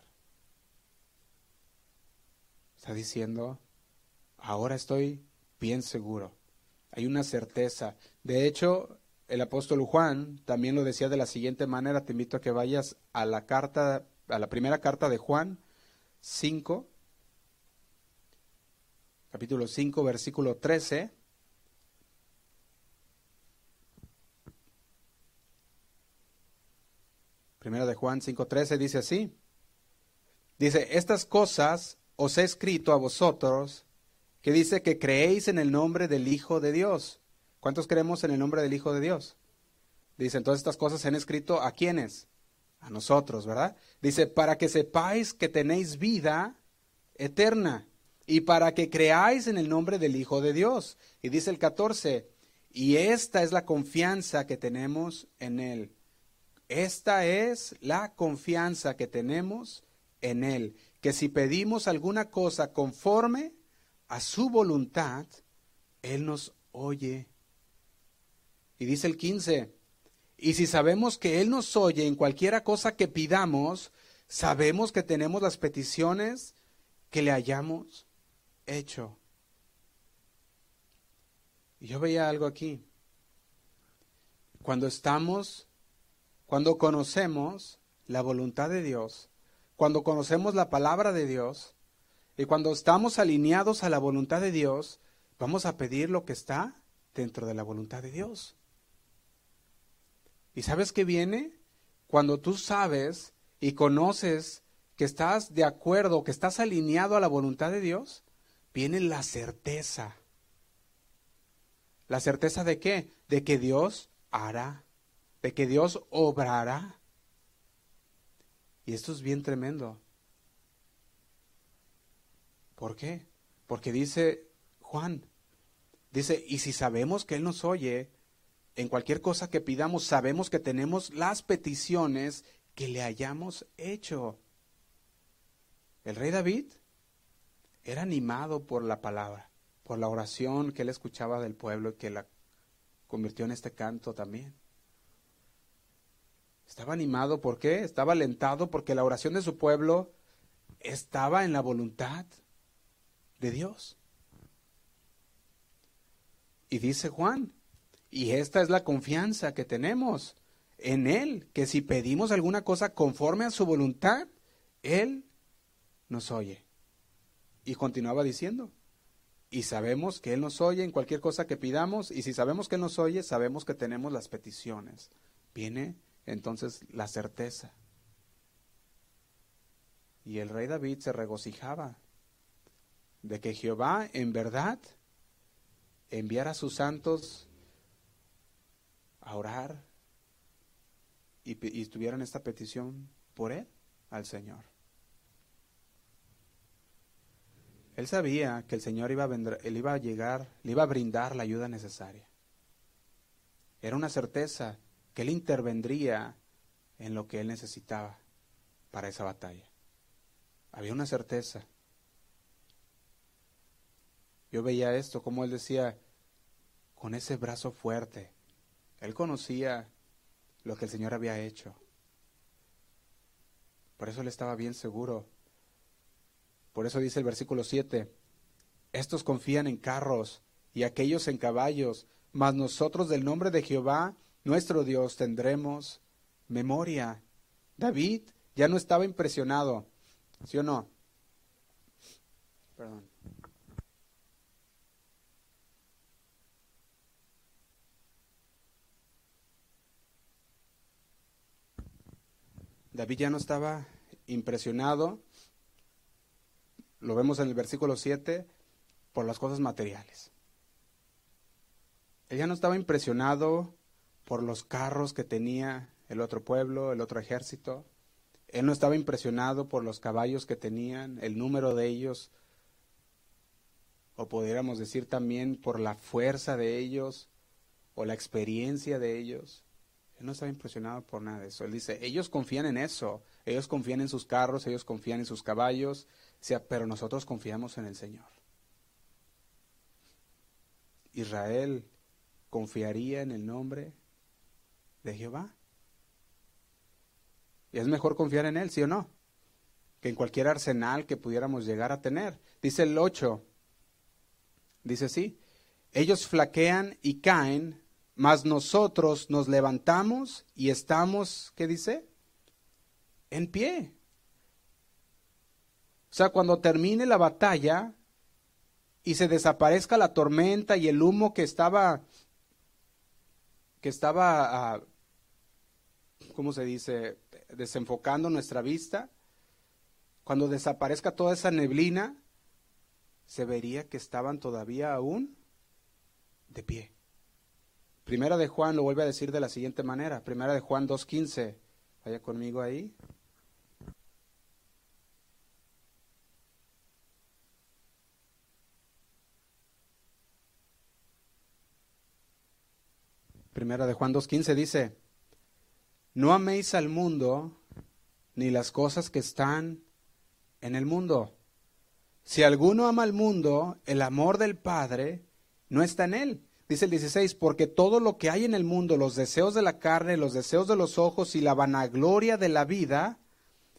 Está diciendo, ahora estoy bien seguro. Hay una certeza. De hecho, el apóstol Juan también lo decía de la siguiente manera. Te invito a que vayas a la carta, a la primera carta de Juan 5, capítulo 5, versículo 13. Primera de Juan 5:13 dice así. Dice, estas cosas os he escrito a vosotros, que dice que creéis en el nombre del Hijo de Dios. ¿Cuántos creemos en el nombre del Hijo de Dios? Dice, entonces estas cosas se han escrito a quiénes? A nosotros, ¿verdad? Dice, para que sepáis que tenéis vida eterna y para que creáis en el nombre del Hijo de Dios. Y dice el 14, y esta es la confianza que tenemos en Él. Esta es la confianza que tenemos en Él, que si pedimos alguna cosa conforme a su voluntad, Él nos oye. Y dice el 15, y si sabemos que Él nos oye en cualquiera cosa que pidamos, sabemos que tenemos las peticiones que le hayamos hecho. Y yo veía algo aquí. Cuando estamos cuando conocemos la voluntad de Dios, cuando conocemos la palabra de Dios y cuando estamos alineados a la voluntad de Dios, vamos a pedir lo que está dentro de la voluntad de Dios. ¿Y sabes qué viene? Cuando tú sabes y conoces que estás de acuerdo, que estás alineado a la voluntad de Dios, viene la certeza. ¿La certeza de qué? De que Dios hará de que Dios obrará. Y esto es bien tremendo. ¿Por qué? Porque dice Juan, dice, y si sabemos que Él nos oye, en cualquier cosa que pidamos, sabemos que tenemos las peticiones que le hayamos hecho. El rey David era animado por la palabra, por la oración que él escuchaba del pueblo y que la convirtió en este canto también. Estaba animado, ¿por qué? Estaba alentado porque la oración de su pueblo estaba en la voluntad de Dios. Y dice Juan, y esta es la confianza que tenemos en Él, que si pedimos alguna cosa conforme a su voluntad, Él nos oye. Y continuaba diciendo, y sabemos que Él nos oye en cualquier cosa que pidamos, y si sabemos que Él nos oye, sabemos que tenemos las peticiones. Viene entonces la certeza. Y el rey David se regocijaba de que Jehová en verdad enviara a sus santos a orar y, y tuvieran esta petición por él al Señor. Él sabía que el Señor iba a, él iba a llegar, le iba a brindar la ayuda necesaria. Era una certeza que Él intervendría en lo que Él necesitaba para esa batalla. Había una certeza. Yo veía esto, como Él decía, con ese brazo fuerte. Él conocía lo que el Señor había hecho. Por eso Él estaba bien seguro. Por eso dice el versículo 7, estos confían en carros y aquellos en caballos, mas nosotros del nombre de Jehová, nuestro Dios, tendremos memoria. David ya no estaba impresionado, ¿sí o no? Perdón. David ya no estaba impresionado, lo vemos en el versículo 7, por las cosas materiales. Ella no estaba impresionado por los carros que tenía el otro pueblo, el otro ejército. Él no estaba impresionado por los caballos que tenían, el número de ellos, o pudiéramos decir también por la fuerza de ellos o la experiencia de ellos. Él no estaba impresionado por nada de eso. Él dice, ellos confían en eso, ellos confían en sus carros, ellos confían en sus caballos, pero nosotros confiamos en el Señor. Israel confiaría en el nombre de Jehová. Y es mejor confiar en Él, ¿sí o no? Que en cualquier arsenal que pudiéramos llegar a tener. Dice el 8, dice así, ellos flaquean y caen, mas nosotros nos levantamos y estamos, ¿qué dice? En pie. O sea, cuando termine la batalla y se desaparezca la tormenta y el humo que estaba que estaba, uh, ¿cómo se dice?, desenfocando nuestra vista, cuando desaparezca toda esa neblina, se vería que estaban todavía aún de pie. Primera de Juan lo vuelve a decir de la siguiente manera, Primera de Juan 2.15, vaya conmigo ahí. Primera de Juan 2.15 dice, no améis al mundo ni las cosas que están en el mundo. Si alguno ama al mundo, el amor del Padre no está en él. Dice el 16, porque todo lo que hay en el mundo, los deseos de la carne, los deseos de los ojos y la vanagloria de la vida,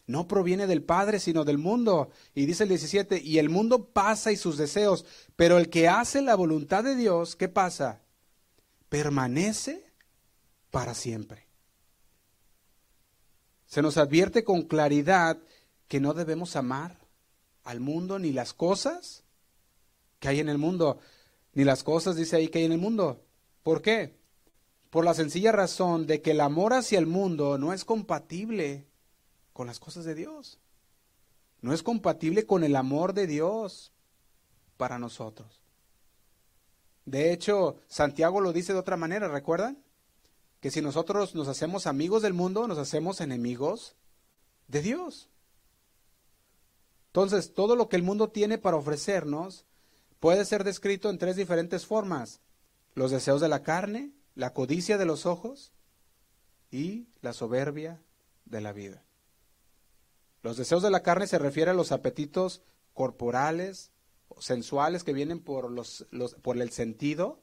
no proviene del Padre, sino del mundo. Y dice el 17, y el mundo pasa y sus deseos, pero el que hace la voluntad de Dios, ¿qué pasa? Permanece para siempre. Se nos advierte con claridad que no debemos amar al mundo ni las cosas que hay en el mundo, ni las cosas, dice ahí, que hay en el mundo. ¿Por qué? Por la sencilla razón de que el amor hacia el mundo no es compatible con las cosas de Dios. No es compatible con el amor de Dios para nosotros. De hecho, Santiago lo dice de otra manera, ¿recuerdan? Que si nosotros nos hacemos amigos del mundo, nos hacemos enemigos de Dios. Entonces, todo lo que el mundo tiene para ofrecernos puede ser descrito en tres diferentes formas. Los deseos de la carne, la codicia de los ojos y la soberbia de la vida. Los deseos de la carne se refieren a los apetitos corporales, sensuales que vienen por, los, por el sentido.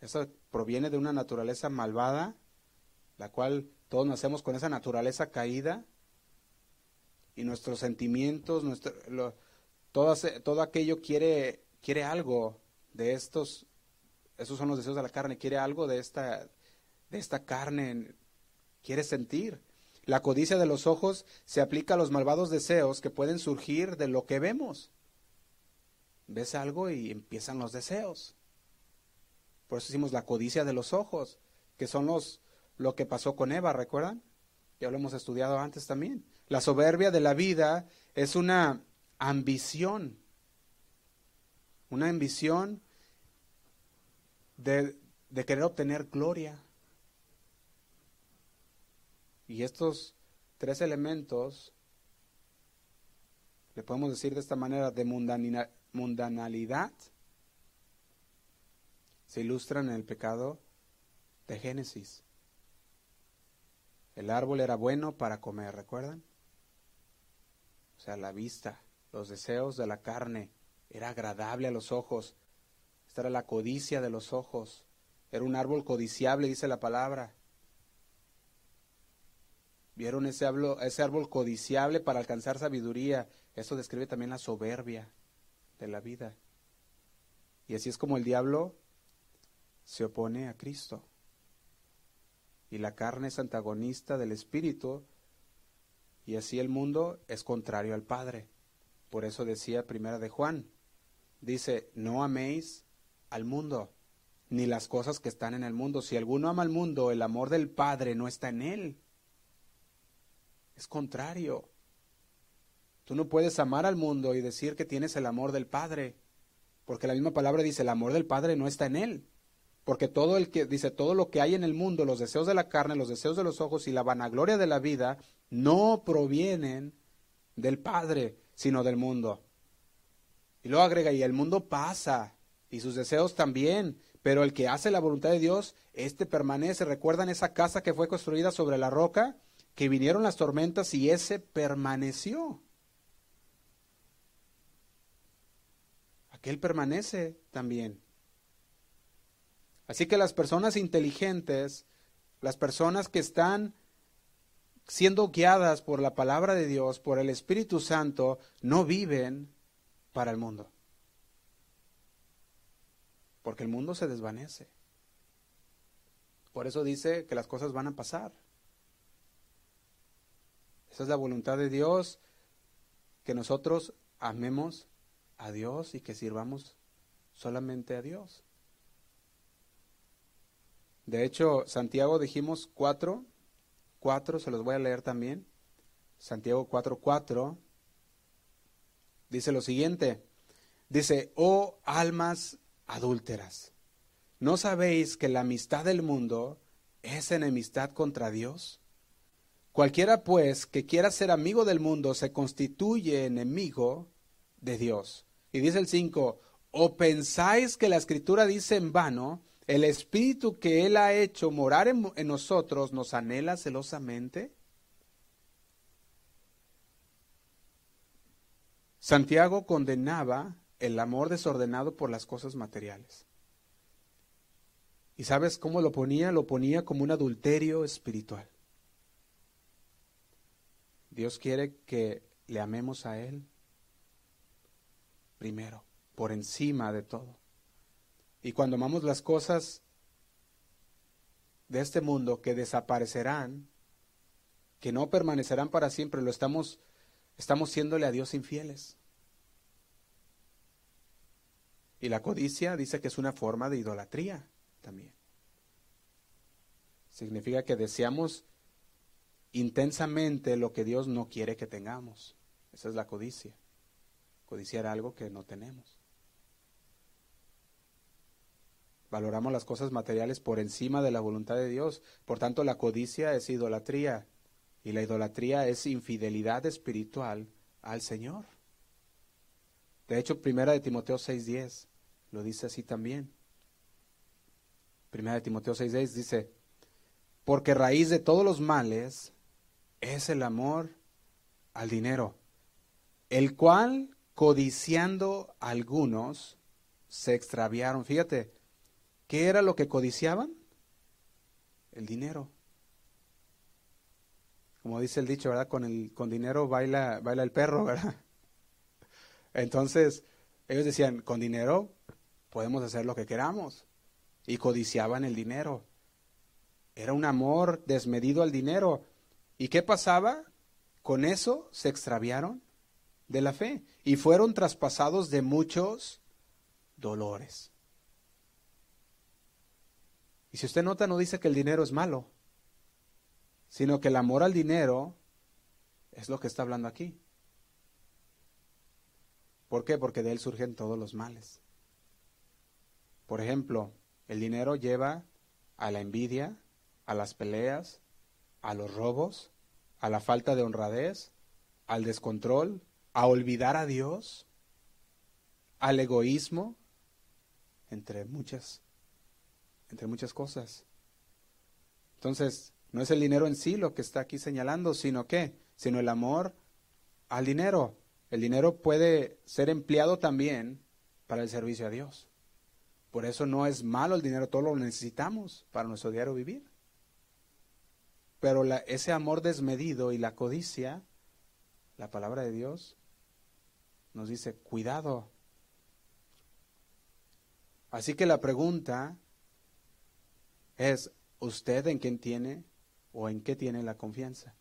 Eso proviene de una naturaleza malvada, la cual todos nacemos con esa naturaleza caída y nuestros sentimientos, nuestro, todo, todo aquello quiere, quiere algo de estos, esos son los deseos de la carne, quiere algo de esta, de esta carne, quiere sentir. La codicia de los ojos se aplica a los malvados deseos que pueden surgir de lo que vemos. Ves algo y empiezan los deseos. Por eso decimos la codicia de los ojos, que son los, lo que pasó con Eva, ¿recuerdan? Ya lo hemos estudiado antes también. La soberbia de la vida es una ambición, una ambición de, de querer obtener gloria. Y estos tres elementos, le podemos decir de esta manera, de mundanalidad, se ilustran en el pecado de Génesis. El árbol era bueno para comer, ¿recuerdan? O sea, la vista, los deseos de la carne, era agradable a los ojos. Esta era la codicia de los ojos. Era un árbol codiciable, dice la palabra. Vieron ese árbol, codiciable para alcanzar sabiduría. Eso describe también la soberbia de la vida. Y así es como el diablo se opone a Cristo. Y la carne es antagonista del Espíritu, y así el mundo es contrario al Padre. Por eso decía primera de Juan, dice, no améis al mundo, ni las cosas que están en el mundo. Si alguno ama al mundo, el amor del Padre no está en él. Es contrario. Tú no puedes amar al mundo y decir que tienes el amor del Padre, porque la misma palabra dice, el amor del Padre no está en él. Porque todo el que dice todo lo que hay en el mundo, los deseos de la carne, los deseos de los ojos y la vanagloria de la vida no provienen del Padre, sino del mundo. Y luego agrega, y el mundo pasa, y sus deseos también, pero el que hace la voluntad de Dios, este permanece. ¿Recuerdan esa casa que fue construida sobre la roca? Que vinieron las tormentas y ese permaneció. Aquel permanece también. Así que las personas inteligentes, las personas que están siendo guiadas por la palabra de Dios, por el Espíritu Santo, no viven para el mundo. Porque el mundo se desvanece. Por eso dice que las cosas van a pasar. Esa es la voluntad de Dios, que nosotros amemos a Dios y que sirvamos solamente a Dios. De hecho, Santiago dijimos cuatro, cuatro, se los voy a leer también. Santiago 4, 4, dice lo siguiente, dice, oh almas adúlteras, ¿no sabéis que la amistad del mundo es enemistad contra Dios? Cualquiera pues que quiera ser amigo del mundo se constituye enemigo de Dios. Y dice el 5, ¿o pensáis que la escritura dice en vano, el Espíritu que Él ha hecho morar en, nosotros nos anhela celosamente. Santiago condenaba el amor desordenado por las cosas materiales. ¿Y sabes cómo lo ponía? Lo ponía como un adulterio espiritual. Dios quiere que le amemos a Él primero, por encima de todo. Y cuando amamos las cosas de este mundo que desaparecerán, que no permanecerán para siempre, lo estamos, estamos siéndole a Dios infieles. Y la codicia dice que es una forma de idolatría también. Significa que deseamos intensamente lo que Dios no quiere que tengamos. Esa es la codicia. Codiciar algo que no tenemos. Valoramos las cosas materiales por encima de la voluntad de Dios. Por tanto, la codicia es idolatría y la idolatría es infidelidad espiritual al Señor. De hecho, primera de Timoteo 6:10 lo dice así también. Primera de Timoteo 6:10 dice, porque raíz de todos los males es el amor al dinero, el cual codiciando algunos se extraviaron. Fíjate, ¿Qué era lo que codiciaban? El dinero. Como dice el dicho, ¿verdad? Con, el, con dinero baila, baila el perro, ¿verdad? Entonces, ellos decían, con dinero podemos hacer lo que queramos. Y codiciaban el dinero. Era un amor desmedido al dinero. ¿Y qué pasaba? Con eso se extraviaron de la fe y fueron traspasados de muchos dolores. Y si usted nota, no dice que el dinero es malo. sino que el amor al dinero es lo que está hablando aquí. ¿Por qué? Porque de él surgen todos los males. Por ejemplo, el dinero lleva a la envidia, a las peleas, a los robos, a la falta de honradez, al descontrol, a olvidar a Dios, al egoísmo, entre muchas, entre muchas cosas. Entonces, no es el dinero en sí lo que está aquí señalando, sino que, sino el amor al dinero. El dinero puede ser empleado también para el servicio a Dios. Por eso no es malo el dinero, todo lo necesitamos para nuestro diario vivir. Pero ese amor desmedido y la codicia, la palabra de Dios nos dice, cuidado. Así que la pregunta es, ¿usted en quién tiene o en qué tiene la confianza?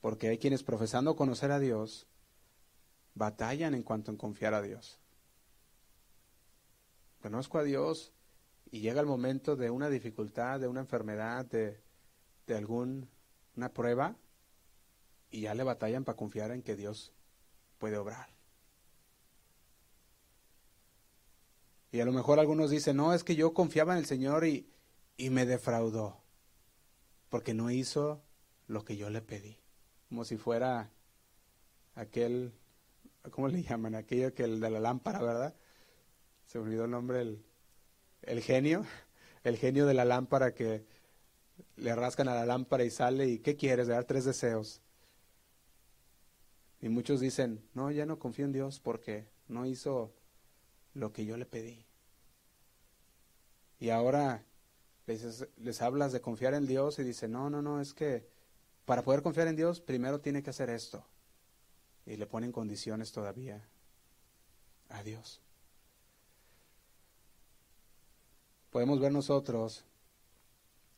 Porque hay quienes profesando conocer a Dios batallan en cuanto a confiar a Dios. Conozco a Dios y llega el momento de una dificultad, de una enfermedad, de, de alguna prueba, y ya le batallan para confiar en que Dios puede obrar. Y a lo mejor algunos dicen, no, es que yo confiaba en el Señor y, y me defraudó, porque no hizo lo que yo le pedí, como si fuera aquel, ¿cómo le llaman? Aquello que el de la lámpara, ¿verdad? Se olvidó el nombre, el, el genio, el genio de la lámpara que le rascan a la lámpara y sale y ¿qué quieres? Dar tres deseos. Y muchos dicen, no, ya no confío en Dios porque no hizo lo que yo le pedí. Y ahora les, les hablas de confiar en Dios y dicen, no, no, no, es que para poder confiar en Dios primero tiene que hacer esto. Y le ponen condiciones todavía a Dios. Podemos ver nosotros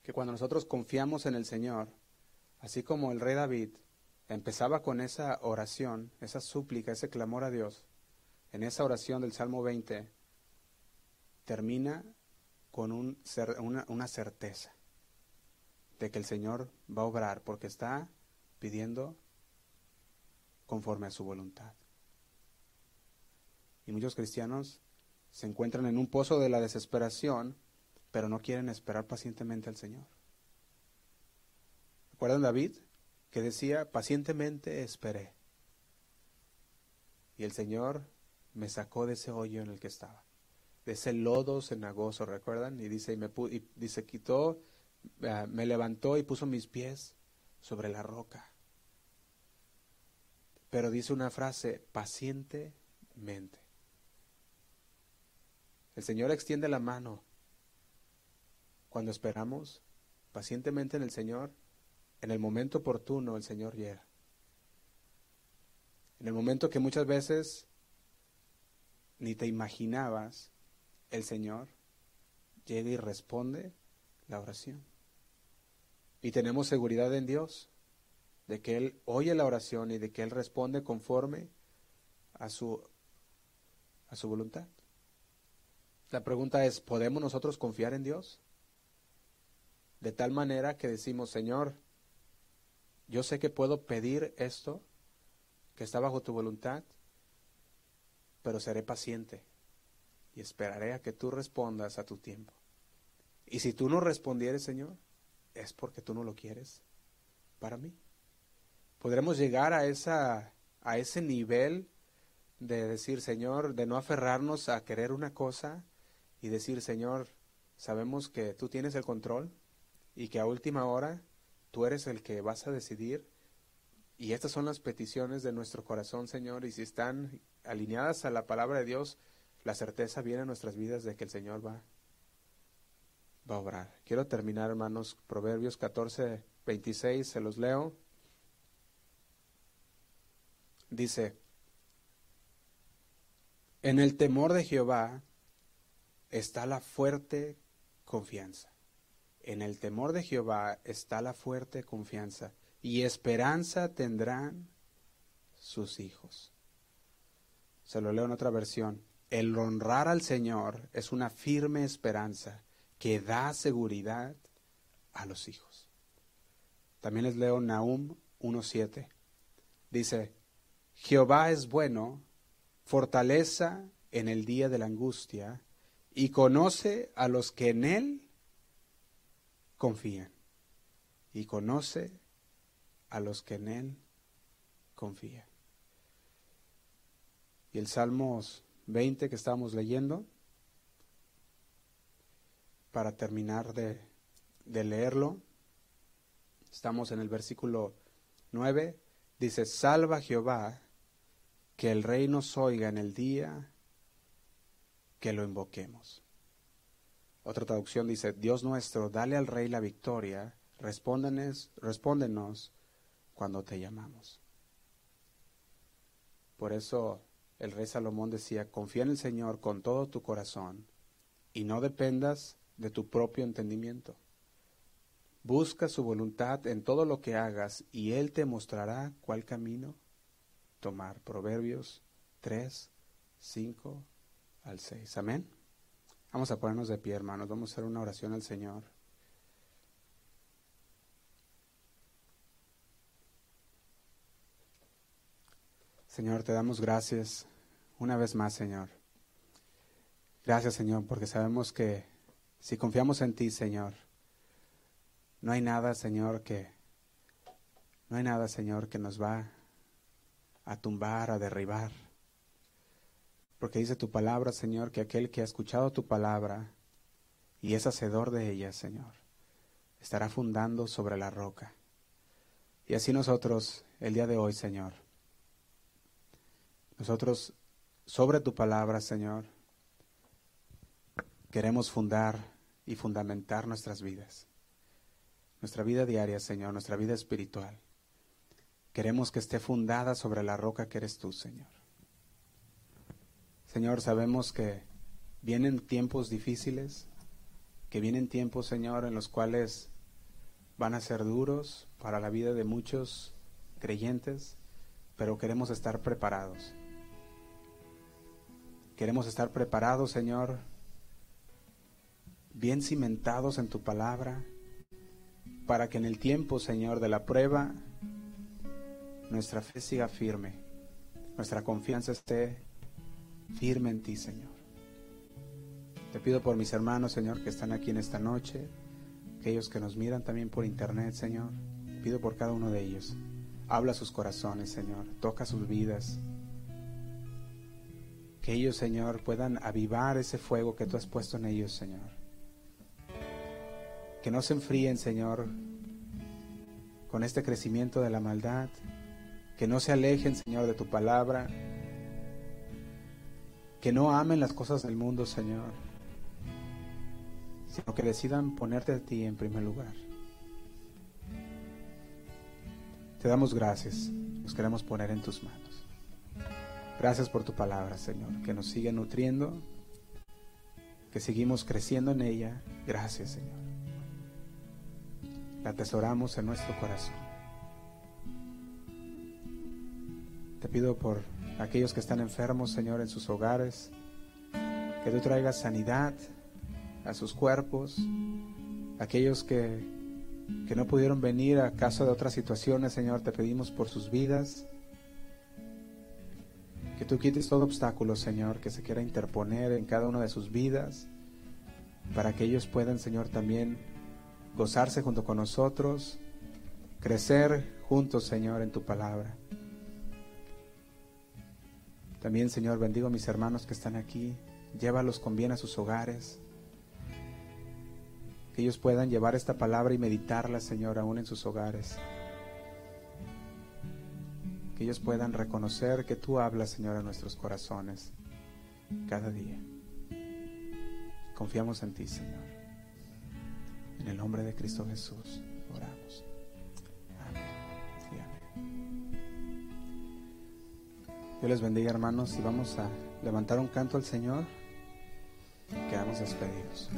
que cuando nosotros confiamos en el Señor, así como el rey David empezaba con esa oración, esa súplica, ese clamor a Dios, en esa oración del Salmo 20, termina con un, una, una certeza de que el Señor va a obrar porque está pidiendo conforme a su voluntad. Y muchos cristianos se encuentran en un pozo de la desesperación, pero no quieren esperar pacientemente al Señor. ¿Recuerdan David? que decía, pacientemente esperé. Y el Señor me sacó de ese hoyo en el que estaba, de ese lodo cenagoso, ¿recuerdan? Y dice, y me y dice, quitó, ah, me levantó y puso mis pies sobre la roca. Pero dice una frase, pacientemente. El Señor extiende la mano cuando esperamos pacientemente en el Señor en el momento oportuno el Señor llega. En el momento que muchas veces ni te imaginabas, el Señor llega y responde la oración. Y tenemos seguridad en Dios de que Él oye la oración y de que Él responde conforme a su, a su voluntad. La pregunta es, ¿podemos nosotros confiar en Dios? De tal manera que decimos, Señor, yo sé que puedo pedir esto, que está bajo tu voluntad, pero seré paciente y esperaré a que tú respondas a tu tiempo. Y si tú no respondieres, Señor, es porque tú no lo quieres para mí. Podremos llegar a, esa, a ese nivel de decir, Señor, de no aferrarnos a querer una cosa y decir, Señor, sabemos que tú tienes el control y que a última hora Tú eres el que vas a decidir. Y estas son las peticiones de nuestro corazón, Señor. Y si están alineadas a la palabra de Dios, la certeza viene a nuestras vidas de que el Señor va, va a obrar. Quiero terminar, hermanos, Proverbios 14, 26, se los leo. Dice, en el temor de Jehová está la fuerte confianza. En el temor de Jehová está la fuerte confianza, y esperanza tendrán sus hijos. Se lo leo en otra versión. El honrar al Señor es una firme esperanza que da seguridad a los hijos. También les leo Nahum 1.7. Dice, Jehová es bueno, fortaleza en el día de la angustia, y conoce a los que en él confían. Y conoce a los que en él confían. Y el Salmos 20 que estamos leyendo, para terminar de, de leerlo, estamos en el versículo 9, dice, salva Jehová, que el rey nos oiga en el día que lo invoquemos. Otra traducción dice, Dios nuestro, dale al rey la victoria, respóndenos, respóndenos cuando te llamamos. Por eso el rey Salomón decía, confía en el Señor con todo tu corazón y no dependas de tu propio entendimiento. Busca su voluntad en todo lo que hagas y Él te mostrará cuál camino tomar. Proverbios 3, 5 al 6. Amén. Vamos a ponernos de pie, hermanos. Vamos a hacer una oración al Señor. Señor, te damos gracias una vez más, Señor. Gracias, Señor, porque sabemos que si confiamos en ti, Señor, no hay nada, Señor, que no hay nada, Señor, que nos va a tumbar, a derribar. Porque dice tu palabra, Señor, que aquel que ha escuchado tu palabra y es hacedor de ella, Señor, estará fundando sobre la roca. Y así nosotros, el día de hoy, Señor, nosotros sobre tu palabra, Señor, queremos fundar y fundamentar nuestras vidas. Nuestra vida diaria, Señor, nuestra vida espiritual. Queremos que esté fundada sobre la roca que eres tú, Señor. Señor, sabemos que vienen tiempos difíciles, que vienen tiempos, Señor, en los cuales van a ser duros para la vida de muchos creyentes, pero queremos estar preparados. Queremos estar preparados, Señor, bien cimentados en tu palabra, para que en el tiempo, Señor, de la prueba, nuestra fe siga firme, nuestra confianza esté firme en ti, Señor. Te pido por mis hermanos, Señor, que están aquí en esta noche, aquellos que nos miran también por internet, Señor. Te pido por cada uno de ellos. Habla sus corazones, Señor. Toca sus vidas. Que ellos, Señor, puedan avivar ese fuego que tú has puesto en ellos, Señor. Que no se enfríen, Señor, con este crecimiento de la maldad. Que no se alejen, Señor, de tu palabra que no amen las cosas del mundo, Señor, sino que decidan ponerte a ti en primer lugar. Te damos gracias, nos queremos poner en tus manos. Gracias por tu palabra, Señor, que nos sigue nutriendo, que seguimos creciendo en ella. Gracias, Señor. La atesoramos en nuestro corazón. Te pido por aquellos que están enfermos, Señor, en sus hogares, que tú traigas sanidad a sus cuerpos, aquellos que, que no pudieron venir a causa de otras situaciones, Señor, te pedimos por sus vidas, que tú quites todo obstáculo, Señor, que se quiera interponer en cada una de sus vidas, para que ellos puedan, Señor, también gozarse junto con nosotros, crecer juntos, Señor, en tu palabra. También, Señor, bendigo a mis hermanos que están aquí. Llévalos con bien a sus hogares. Que ellos puedan llevar esta palabra y meditarla, Señor, aún en sus hogares. Que ellos puedan reconocer que tú hablas, Señor, a nuestros corazones cada día. Confiamos en ti, Señor. En el nombre de Cristo Jesús oramos. Dios les bendiga hermanos y vamos a levantar un canto al Señor quedamos despedidos.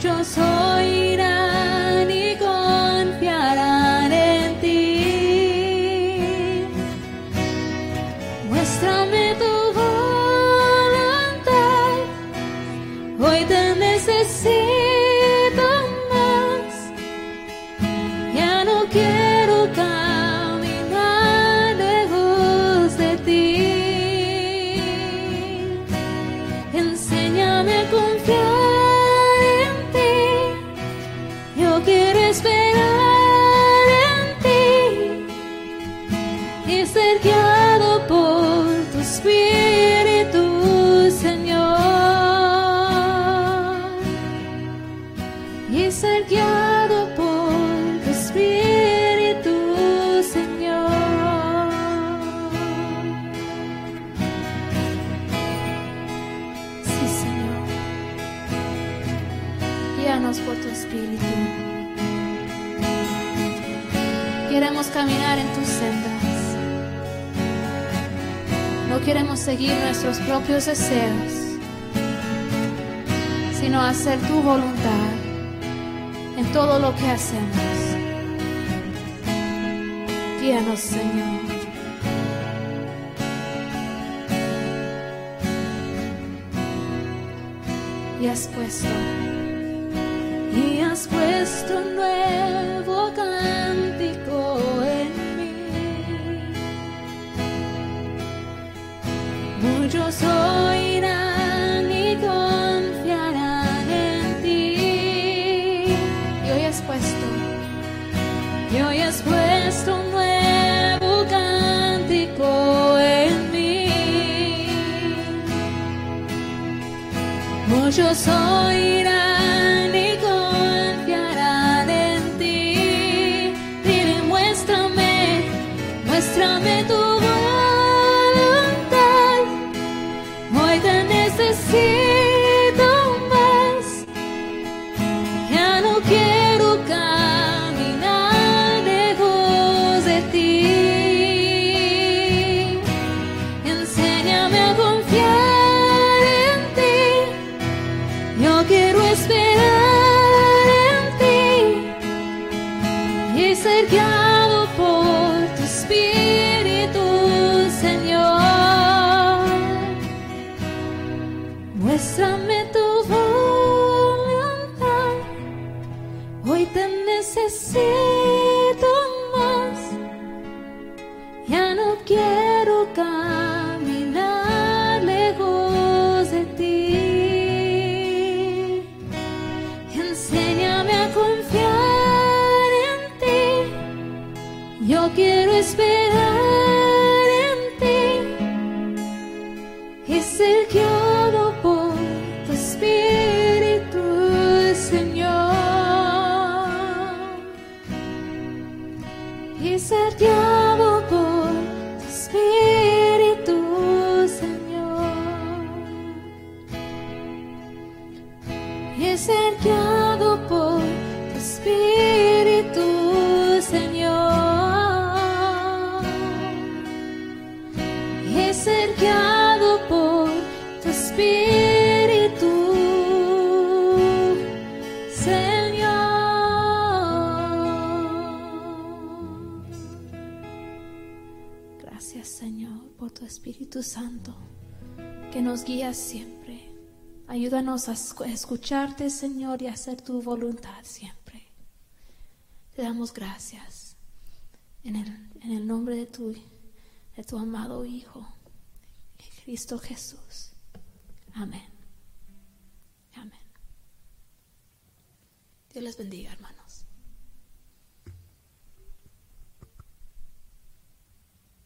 just saw. tus deseos, sino hacer tu voluntad en todo lo que hacemos. Guíanos, Señor. Y has puesto, y has puesto tuyo soy, irán y confiarán en ti. Dile, muéstrame, muéstrame tu voluntad. Hoy te necesito. Espíritu Santo, que nos guía siempre. Ayúdanos a escu- escucharte, Señor, y a hacer tu voluntad siempre. Te damos gracias en el, nombre de tu, de tu amado Hijo, Cristo Jesús. Amén. Amén. Dios les bendiga, hermanos.